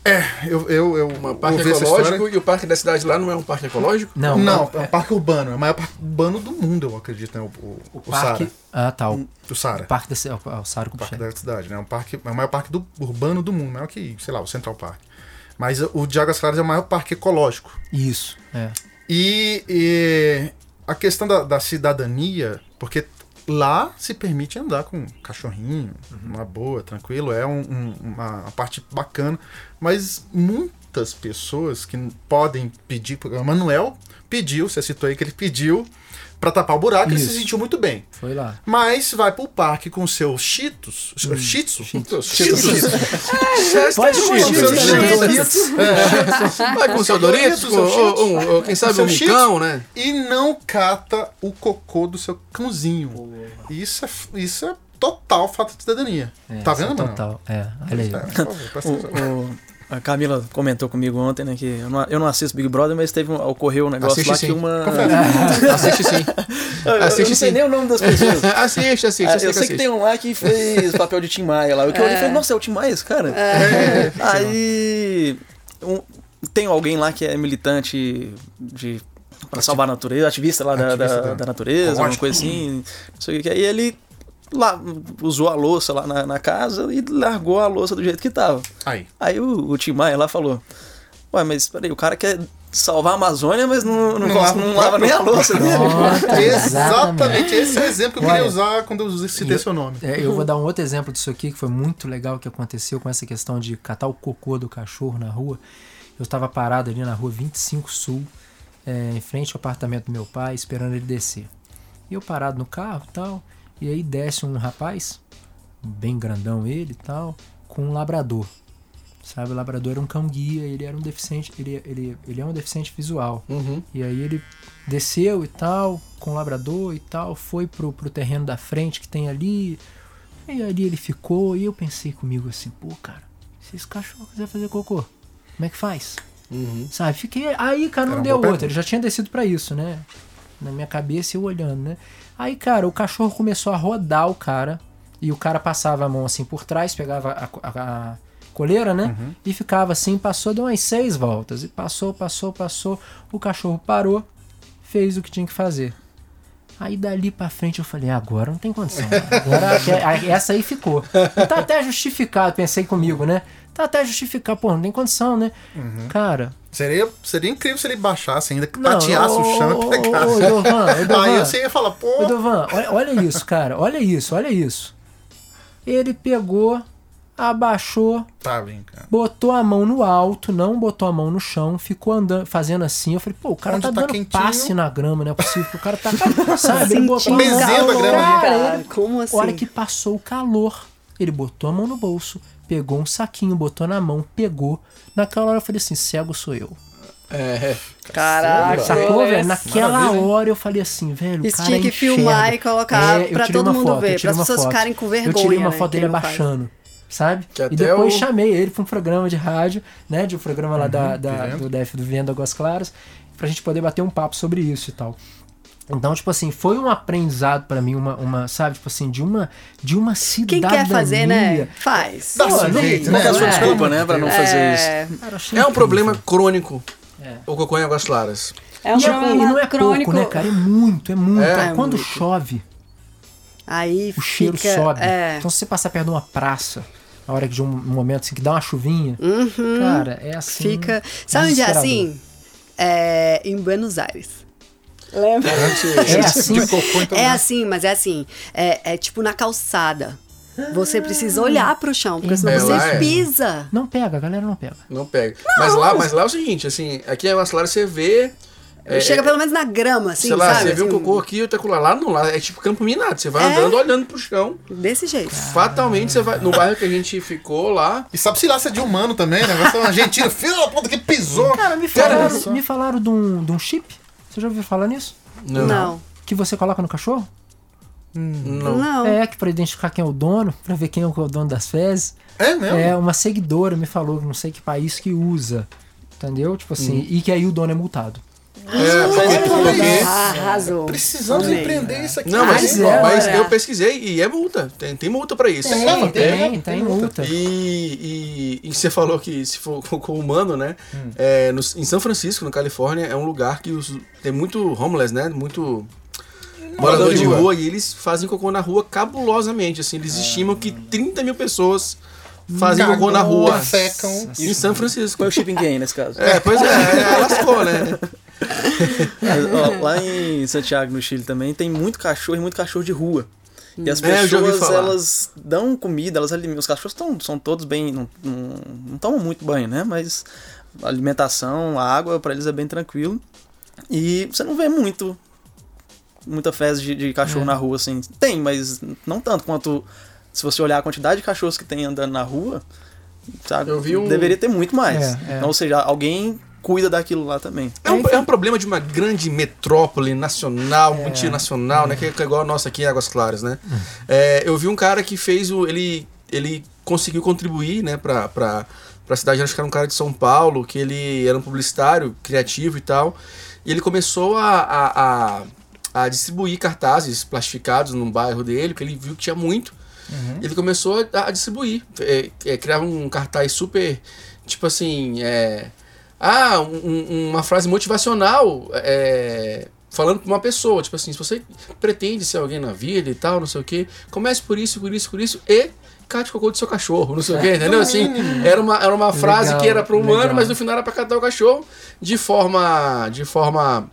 assim. Eu, eu, eu Um parque ouvi essa ecológico história. e o parque da cidade lá não é um parque ecológico? Não, Não, é é, um parque urbano. É o maior parque urbano do mundo, eu acredito, né? O, o, o o parque... Sara. Ah, tá. O, O Sara. o parque da... ci- é o Sara O parque da cidade, né? É, um parque, é o maior parque do, urbano do mundo, maior que, sei lá, o Central Park. Mas o de Águas Claras é o maior parque ecológico. Isso, é. E, e a questão da, da cidadania, porque lá se permite andar com cachorrinho, uma boa, tranquilo, é um- um- uma, parte bacana, mas muitas pessoas que podem pedir, o Manuel pediu, você citou aí que ele pediu pra tapar o buraco, ele se Isso. sentiu muito bem. Foi lá. Mas vai pro parque com seus cheetos, tzu, Pode Com curtir, seus Cheetos. cheetos, Vai com o seu Doritos, Cheetos. ou- quem sabe um Cheetos. micão, né? e não cata o cocô do seu cãozinho. Isso é, isso é total falta de cidadania. É, tá isso é vendo, mano? Total. É, olha aí. Por favor, a Camila comentou comigo ontem, né, que eu não, eu não assisto Big Brother, mas teve um- ocorreu um negócio Assiste lá sim. que uma. Assiste sim. Eu, eu Assiste não sei sim. nem o nome das pessoas. assiste, assiste. Ah, assiste, eu sei que tem um lá que fez papel de Tim Maia lá. O que eu olhei e falei, nossa, é o Tim Maia esse cara? É, Aí um- tem alguém lá que é militante de pra salvar a natureza, ativista lá da, Ativista da, da- da natureza, uma Lógico. coisa assim. Não sei o que. Aí ele lá usou a louça lá na, na casa e largou a louça do jeito que tava. Aí. Aí o, o Tim Maia lá falou: Ué, mas peraí, o cara quer salvar a Amazônia, mas não, não, Não gosta- lava não lava nem a louça dele. Exatamente, esse é o exemplo que eu queria Olha, usar quando eu citei seu nome. É, eu vou dar um outro exemplo disso aqui que foi muito legal que aconteceu com essa questão de catar o cocô do cachorro na rua. Eu estava parado ali na rua 25 Sul, é, em frente ao apartamento do meu pai, esperando ele descer. E eu parado no carro e tal, e aí desce um rapaz, bem grandão ele e tal, com um labrador. Sabe, o labrador era um cão guia, ele era um deficiente, ele, ele, ele é um deficiente visual. Uhum. E aí ele desceu e tal, com o labrador e tal, foi pro, pro terreno da frente que tem ali. E ali ele ficou, e eu pensei comigo assim, pô, cara, se esse cachorro quiser fazer cocô, como é que faz? Uhum. Sabe? Fiquei. Aí, cara, não deu outra. Ele já tinha descido pra isso, né? Na minha cabeça eu olhando, né? Aí, cara, o cachorro começou a rodar o cara. E o cara passava a mão assim por trás, pegava a, a- a coleira, né? E ficava assim, passou, deu umas seis voltas. E passou, passou, passou. O cachorro parou, fez o que tinha que fazer. Aí dali pra frente eu falei, agora não tem condição. Agora que- essa aí ficou. E tá até justificado, pensei comigo, né? Tá até justificado, pô, não tem condição, né? Cara, Seria, seria incrível se ele baixasse ainda, não, tateasse ô, o chão ô, e pegasse. ô, Dovan, ô, Aí você ia falar, pô, Ô, Dovan, olha, olha isso, cara. Olha isso, olha isso. Ele pegou, abaixou, tá brincando. botou a mão no alto, não botou a mão no chão, ficou andando, fazendo assim. Eu falei, pô, o cara Onde tá, tá dando quentinho? passe na grama, não é possível. O cara tá, sabe, ele botou a mão Benzendo a grama ali. Cara, Cara, como assim? a hora que passou o calor, ele botou a mão no bolso, pegou um saquinho, botou na mão, pegou. Naquela hora eu falei assim, cego sou eu. É, Caraca. Sacou, velho? Naquela Maravilha, hora eu falei assim, velho, o Isso cara tinha que enxerga. filmar e colocar eu pra todo mundo foto, ver, para as pessoas foto. ficarem com Eu tirei vergonha, uma né, foto dele faz. abaixando, sabe? E depois o- chamei ele pra um programa de rádio, né? De um programa lá da, da- Vivendo. do DF do Vivendo Águas Claras, pra gente poder bater um papo sobre isso e tal. Então, tipo assim, foi um aprendizado pra mim, uma, uma sabe, tipo assim, de uma, de uma Quem cidadania. quer fazer, né? Faz. Dá Pô, né? jeito, Qual que é a sua É. desculpa, né, pra não fazer isso? É, Cara, é um incrível. problema crônico. É. O cocô em águas claras. é um é- problema e não é crônico. pouco, né, cara? É muito, é muito. É, Quando muito. chove, Aí o cheiro fica, sobe. É, Então, se você passar perto de uma praça, A hora que de um momento assim que dá uma chuvinha. Uhum. Cara, é assim. Fica. Sabe onde é assim? É, em Buenos Aires. Lembra? É assim. Cocô, então, É assim, mas é assim. É, é tipo na calçada. Você precisa olhar pro chão, porque senão É, você lá é. pisa. Não pega, a galera não pega. Não pega. Mas, lá, mas lá é o seguinte, assim, aqui em Águas Claras você vê. é, Chega é, pelo menos na grama, assim, sei lá, sabe? você vê um Assim, cocô aqui e outro acolá. Lá não, lá é tipo campo minado. Você vai É. andando, olhando pro chão. Desse jeito. Fatalmente você vai. No bairro que a gente ficou lá. E sabe se lá se é de humano também, né? Vai ser um argentino, filho da puta que pisou. Cara, me Cara, falaram, me falaram de, um, de um chip. Você já ouviu falar nisso? Não. Que você coloca no cachorro? Não. Não. É, que pra identificar quem é o dono, pra ver quem é o dono das fezes. É mesmo? É, uma seguidora me falou, não sei que país que usa. Entendeu? Tipo assim, e que aí o dono é multado. É, porque, porque- Ah, Arrasou. Precisamos Amei. empreender isso aqui. Não, mas, Mas é, mas eu pesquisei e é multa. Tem, tem multa pra isso. Tem, tem, tem, tem multa. E, e, e você falou que se for cocô humano, né? É, no- em São Francisco, na Califórnia, é um lugar que os- tem muito homeless, né? Muito morador de rua. E eles fazem cocô na rua cabulosamente. Assim, eles estimam que 30 mil pessoas fazem cocô na rua. Secam. Em São Francisco. Foi o shipping game nesse caso. É, pois é, é, lascou, né? Mas, ó, lá em Santiago, no Chile, também tem muito cachorro e muito cachorro de rua. E as É, já ouvi pessoas, falar. elas dão comida, elas alimentam. Os cachorros tão, são todos bem. Não, não, não tomam muito banho, né? Mas a alimentação, a água, pra eles é bem tranquilo. E você não vê muito. Muita fezes de, de cachorro É. na rua, assim. Tem, mas não tanto quanto. Se você olhar a quantidade de cachorros que tem andando na rua, sabe? Eu vi um- Deveria ter muito mais. É, é. Então, ou seja, alguém cuida daquilo lá também. É um, é um problema de uma grande metrópole nacional, multinacional, né? Que é, que é igual a nossa aqui em Águas Claras, né? É, eu vi um cara que fez o. Ele, ele conseguiu contribuir, né, pra, pra, pra cidade, acho que era um cara de São Paulo, que ele era um publicitário, criativo e tal. E ele começou a, a, a, a distribuir cartazes plastificados no bairro dele, porque ele viu que tinha muito. Ele começou a, a distribuir. É, é, criava um cartaz super. Tipo assim. É, ah, um- um- uma frase motivacional. É, falando pra uma pessoa. Tipo assim, se você pretende ser alguém na vida e tal, não sei o que, comece por isso, por isso, por isso. E cate cocô do seu cachorro, não sei o que, entendeu? Assim, era uma, era uma frase Legal, que era pro humano, legal. mas no final era pra catar o cachorro de forma. De forma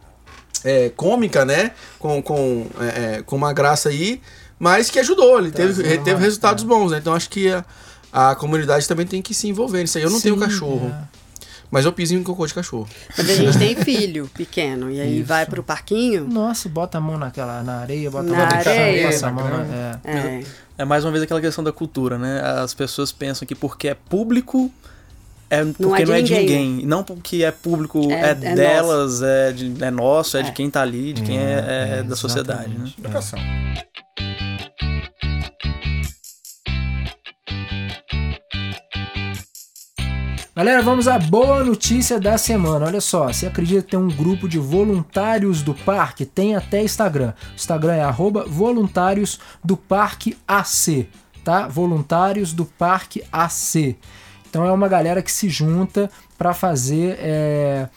é, cômica, né? Com, com, é, é, com uma graça aí, mas que ajudou, ele teve, ele teve resultados bons, né? Então acho que a, a comunidade também tem que se envolver nisso aí. Eu não tenho Sim, cachorro, é. Mas eu piso em cocô de cachorro. Mas a gente tem filho pequeno, e aí Isso. vai pro parquinho. Nossa, bota a mão naquela, na areia, bota Na a mão areia. passa a mão é. É. É mais uma vez aquela questão da cultura, né? As pessoas pensam que porque é público é porque é de não é de ninguém, ninguém. E Não porque é público, é, É- é delas, é, de- é nosso, é, de É. quem tá ali, de quem é, é É, da sociedade, né? Educação. Galera, vamos à boa notícia da semana. Olha só, você acredita que tem um grupo de voluntários do parque? Tem até Instagram. O Instagram é arroba voluntários do parque AC, tá? Voluntários do parque AC. Então é uma galera que se junta para fazer é,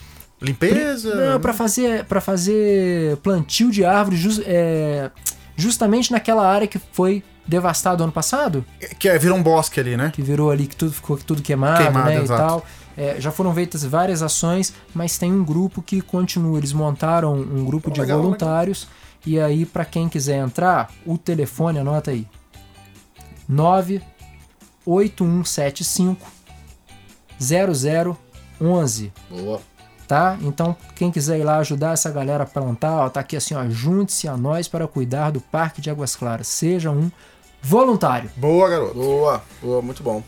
Limpeza. não, para fazer para fazer plantio de árvores jus- é, justamente naquela área que foi devastada ano passado Que é, vira um bosque ali, né? que virou ali que tudo ficou tudo queimado, Queimado, né, e exato. tal. É, já foram feitas várias ações, mas tem um grupo que continua. Eles montaram um grupo Pô, de legal, voluntários e aí para quem quiser entrar, o telefone anota aí. 98175 0011, Boa. tá? Então, quem quiser ir lá ajudar essa galera a plantar, ó, tá aqui assim, ó, junte-se a nós para cuidar do Parque de Águas Claras. Seja um voluntário. Boa, garoto. Boa, boa, muito bom.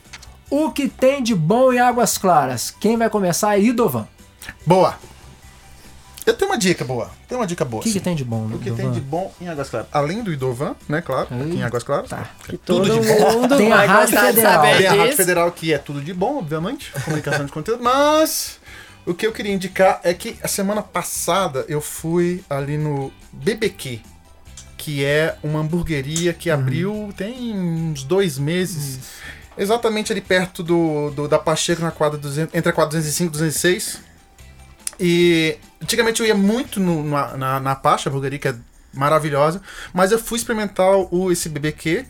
O que tem de bom em Águas Claras? Quem vai começar aí, Dovan? Boa. Eu tenho uma dica boa. Tem uma dica boa. O que, que tem de bom, O que Dovan? tem de bom em Águas Claras? Além do Idovan, né? Claro, aqui em Águas Claras. Tá. Que todo Tudo de bom. Tem a Rádio Federal. Tem a Rádio. Federal que é tudo de bom, obviamente, comunicação de conteúdo, mas o que eu queria indicar é que a semana passada eu fui ali no BBQ, que é uma hamburgueria que abriu tem uns dois meses, exatamente ali perto do, do- da Pacheco, na quadra 200, entre a quadra 205 e 206. E antigamente eu ia muito no- na, na, na Pacha, a hamburgueria que é maravilhosa, mas eu fui experimentar o, esse BBQ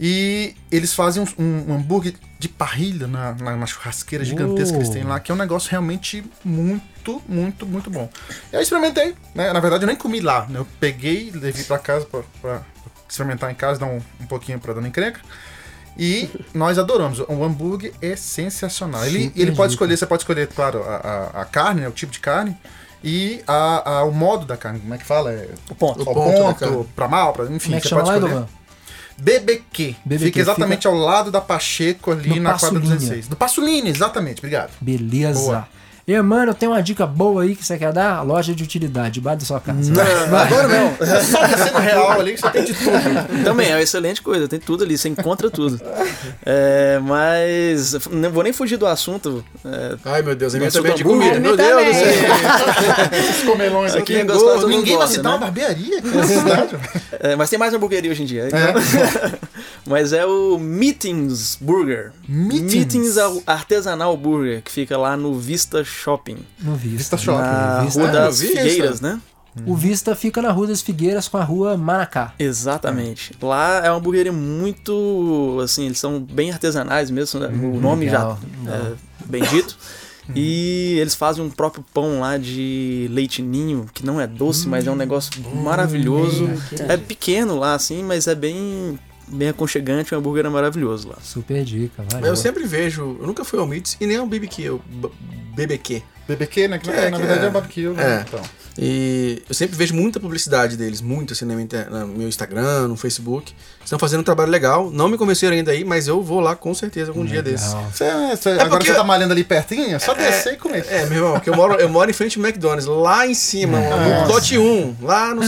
E eles fazem um, um hambúrguer de parrilha na, na, na churrasqueira gigantesca que eles têm lá, que é um negócio realmente muito, muito, muito bom. E eu experimentei, né? Na verdade eu nem comi lá, né? Eu peguei, levei pra casa pra, pra experimentar em casa, dar um, um pouquinho pra dona encrenca. E nós adoramos. O hambúrguer é sensacional. Ele, Super ele pode escolher, você pode escolher, claro, a, a, a carne, né, o tipo de carne, e a, a- o modo da carne. Como é que fala? É, O ponto. o ponto ponto, pra mal, pra, enfim, Como é que você chama pode lá, escolher. BBQ. BBQ, Fica exatamente ao lado da Pacheco ali No na Passo quadra Linha. 206. Do Passolini, exatamente. Obrigado. Beleza. Boa. E, mano, tem uma dica boa aí que você quer dar? Loja de utilidade, debaixo da sua casa. Agora não. É só no real ali que você tem de tudo. Também é uma excelente coisa, tem tudo ali, você encontra tudo. É, mas não vou nem fugir do assunto. é, Ai, meu Deus, a minha também é de hambúrguer. comida. A Meu Deus do céu. Esses comelões Aqui mundo Ninguém vai gosta, citar né? uma barbearia aqui nessa cidade. é, mas tem mais hamburgueria hoje em dia. então- É. Mas é o Meetings Burger. Meetings. Ar- Artesanal Burger, que fica lá no Vista Shopping. No Vista. Vista Shopping. Na Vista. Rua Ah, das Figueiras, né? O Vista fica na Rua das Figueiras com a Rua Manacá. Exatamente. Lá é uma hamburgueria muito. Assim, eles são bem artesanais mesmo. né? o nome legal, já legal. é bem dito. E eles fazem um próprio pão lá de leite ninho, que não é doce, mas é um negócio maravilhoso. É pequeno lá, assim, mas é bem, bem aconchegante. O hambúrguer é maravilhoso lá. Super dica, valeu. Eu sempre vejo, eu nunca fui ao Meats e nem ao BBQ, BBQ. BBQ, né? Que É, na que verdade é- é barbecue. é. Né? Então. E eu sempre vejo muita publicidade deles, muito assim no meu, Instagram, no Facebook. Estão fazendo um trabalho legal. Não me convenceram ainda aí, mas eu vou lá com certeza algum dia Legal. desses. Você, você- agora porque- você tá malhando ali pertinho, é só descer e comer. É, meu irmão, que eu moro, eu moro em frente ao McDonald's, lá em cima, no Lote 1, lá no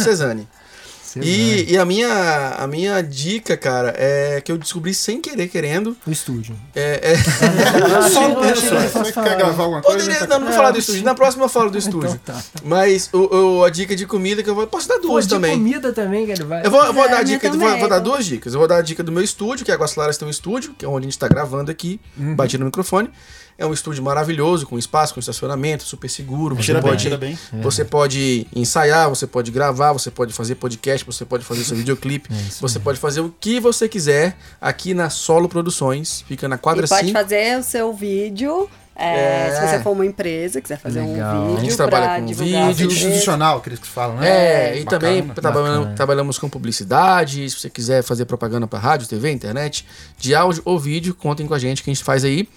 E, e a, minha, a minha dica, cara, é que eu descobri sem querer, querendo. O estúdio. É, é- Só achei que ele Você quer gravar alguma coisa? Poderia, Tá- não, não vou falar do estúdio. Na próxima eu falo do estúdio. Então tá. Mas o, o- a dica de comida que eu vou. Posso dar Pô, duas de também. comida também que ele vai. Eu vou, eu vou É, dar a a dica, vou, vou dar duas dicas. Eu vou dar a dica do meu estúdio, que é Águas Claras tem um estúdio, que é onde a gente tá gravando aqui, Uhum. no microfone. É um estúdio maravilhoso, com espaço, com estacionamento, super seguro. Você bem, pode, cheira bem. você pode ensaiar, você pode gravar, você pode fazer podcast, você pode fazer seu videoclipe, É você mesmo. pode fazer o que você quiser aqui na Solo Produções. Fica na quadra E pode 5. fazer o seu vídeo. é, É. Se você for uma empresa, quiser fazer Legal. um vídeo. A gente trabalha com vídeo, empresa. Institucional, que eles falam, né? É, e Bacana. também trabalhamos com publicidade. Se você quiser fazer propaganda para rádio, TV, internet, de áudio ou vídeo, contem com a gente que a gente faz aí.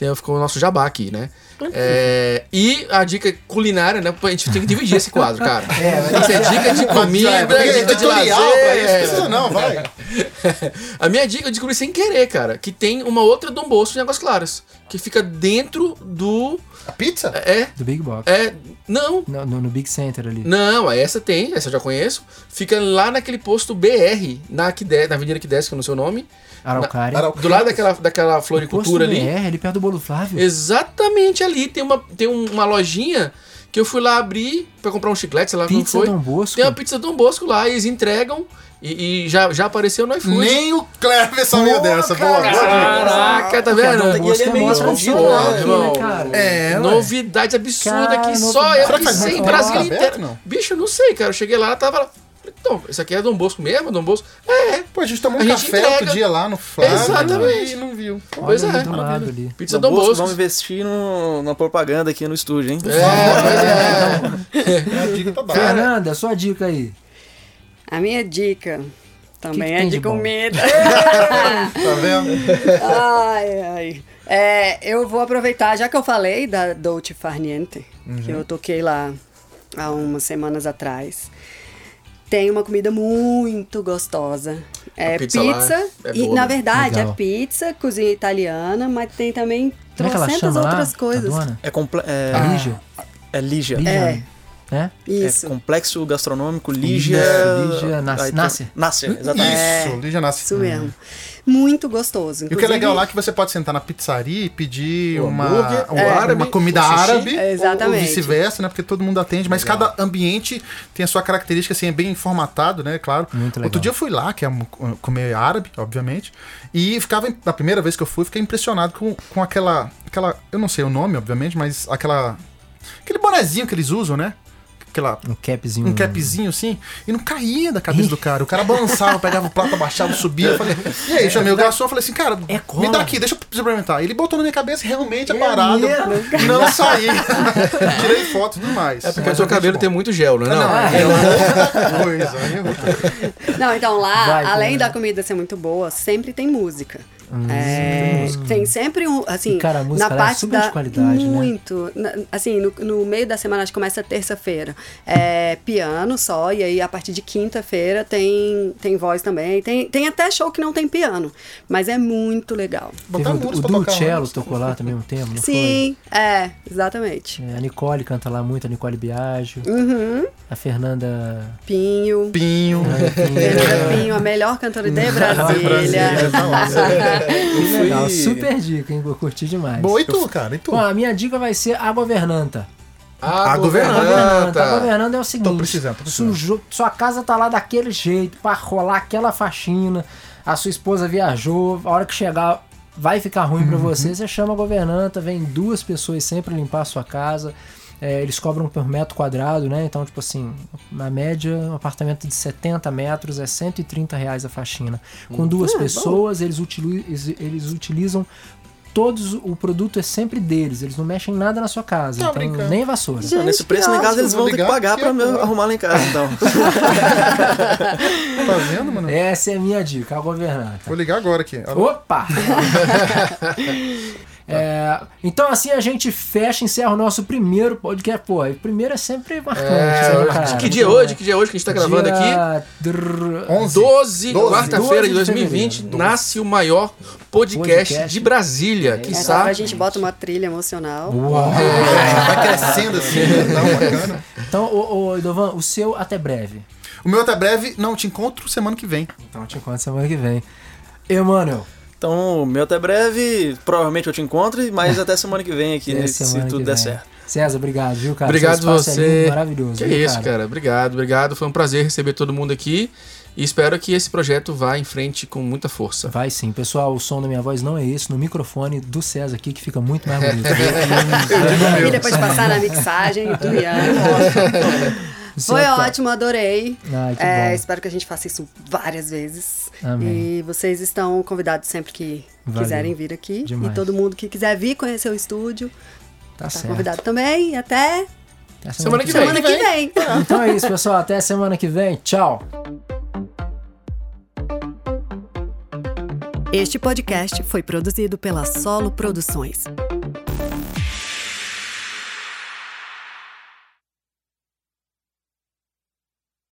Então ficou o nosso jabá aqui, né? É, e a dica culinária, né? A gente tem que dividir esse quadro, cara. Isso é dica de comida, Tem dica de lazer. pra isso, precisa não, vai. A minha dica eu descobri sem querer, cara, que tem uma outra Dom Bosco em Águas Claras, que fica dentro do... A pizza? É, Do Big Box. é... Não, No, no- no Big Center ali. Não, essa tem, essa eu já conheço. Fica lá naquele posto BR, na, Aquidé, na Avenida Aquidez, que eu não sei o nome. Araucária. Arau- Do lado daquela, daquela floricultura ali. BR, ali perto do Bolo Flávio. Exatamente ali. Tem uma, tem um- uma lojinha que eu fui lá abrir pra comprar um chiclete, sei lá como Pizza foi. Dom Bosco. Tem uma pizza Dom Bosco lá, eles entregam e, e já, já apareceu no iFood. Nem o Clever sabia dessa. Boa, boa dica. Caraca, tá vendo? Bosco ele é é meio escondido, né, cara? É, ué. Novidade absurda Cara, que só eu que sei, Brasil tá inteiro. aberto, não? Bicho, eu não sei, cara. Eu cheguei lá, tava lá. Então, isso aqui é Dom Bosco mesmo? Dom Bosco? É, Pô, a gente tomou um A gente café entrega. outro dia lá no Flávio Exatamente. e não viu. Pois Olha é. do lado ali. pizza Dom Dom Bosco, Bosco. vamos investir no, na propaganda aqui no estúdio, hein? É, pois é. A dica tá dada. Fernanda, sua dica aí. A minha dica também Que que é de de comida. Tá vendo? ai, ai. É, eu vou aproveitar, já que eu falei da Dolce Farniente, que eu toquei lá há umas semanas atrás. Tem uma comida muito gostosa. É A pizza pizza, é e na né? verdade Legal. é pizza, cozinha italiana, mas tem também é trocentas outras lá? coisas. É, comple é, A Lígia? é Lígia. Lígia, É. né? Isso. É complexo gastronômico Lígia. Lígia Nas- Aí tem- Nasser. Nasser, exatamente. Isso, Lígia Nasce. Isso mesmo. Muito gostoso. E o que é legal Inclusive- lá é que você pode sentar na pizzaria e pedir Um uma, hambúrguer, um- um árabe, uma comida sushi. árabe É, ou- ou exatamente. vice-versa, né? Porque todo mundo atende, mas cada ambiente tem a sua característica, assim, é bem formatado, né? Claro. Muito legal. Outro dia eu fui lá, que é comer árabe, obviamente, e ficava, na primeira vez que eu fui, fiquei impressionado com, com aquela, aquela, eu não sei o nome, obviamente, mas aquela, aquele bonezinho que eles usam, né? Aquela Um capzinho. um capzinho assim, e não caía da cabeça do cara. O cara balançava, pegava o prato, abaixava, subia. Eu falei, e aí, chamei o garçom, falei assim, cara, É me dá aqui, deixa eu experimentar. Ele botou na minha cabeça, realmente é parado. mesmo? Não saí. Tirei foto e tudo mais. É porque o seu cabelo tem muito gel, não é? Não, Não. é outra coisa. é Não, então lá, Vai, além da comida ser muito boa, sempre tem música. É, tem sempre um, assim. E, cara, a música na é parte super da de qualidade, né? muito, na- assim, no, no meio da semana, acho que começa terça-feira, é piano só, e aí a partir de quinta-feira tem tem voz também, tem, tem até show que não tem piano, mas é muito legal. Teve o, o Ducello tocou lá também um tempo, não Sim, é, exatamente. foi? É, a Nicole canta lá muito, a Nicole Biagio. Uhum. A Fernanda. Pinho. Pinho. Fernanda Pinho, a melhor cantora de Brasília. Que legal, fui- super dica, hein? Eu curti demais. Boa, e tu, cara? E tu? Bom, a minha dica vai ser a governanta. A A governanta. A governanta, a governanta. governanta é o seguinte: Tô precisando, tô precisando. sujo- sua casa tá lá daquele jeito, pra rolar aquela faxina, a sua esposa viajou, a hora que chegar vai ficar ruim Uhum. pra você, você chama a governanta, vem duas pessoas sempre limpar a sua casa. É, eles cobram por metro quadrado, né? Então, tipo assim, na média, um apartamento de 70 metros é 130 reais a faxina. Com duas pessoas, eles, utili- eles- utilizam todos, o produto é sempre deles, eles não mexem nada na sua casa. Tá então, nem vassoura. Gente, Nesse preço lá em casa eles vão ter que pagar aqui pra me arrumar lá em casa, então. Tá vendo, mano? Essa é a minha dica, a governanta. Vou ligar agora aqui. Opa! É, então assim a gente fecha, encerra o nosso primeiro podcast. Pô, o primeiro é sempre marcante, né, cara? que dia é hoje? Que dia é hoje que a gente tá gravando aqui? Dia drrr, 11. 12, 12, quarta-feira de 12 de 2020, fevereiro. nasce o maior podcast, Podcast. de Brasília, É, quiçá. a gente bota uma trilha emocional. Uau! Vai crescendo assim, tá bacana. Então, ô, ô, Idovan, o seu até breve. O meu até breve, não, te encontro semana que vem. Então te encontro semana que vem. Emanuel, Então, meu até breve, provavelmente eu te encontro, mas até semana que vem aqui, né, se tudo der vem. certo. César, obrigado, viu, cara? Obrigado é você. lindo, maravilhoso. Que viu, isso, cara. Obrigado, obrigado. Foi um prazer receber todo mundo aqui. E espero que esse projeto vá em frente com muita força. Vai sim, pessoal. O som da minha voz não é esse, no microfone do César aqui, que fica muito mais bonito. E depois de passar na mixagem do Ian. Foi top. ótimo, adorei. Ai, que É, bom. espero que a gente faça isso várias vezes. Amém. E vocês estão convidados sempre que Valeu. quiserem vir aqui. Demais. E todo mundo que quiser vir conhecer o estúdio, Tá tá convidado também. E até Até Semana que vem. semana que vem. Então é isso, pessoal. Até semana que vem. Tchau. Este podcast foi produzido pela Solo Produções.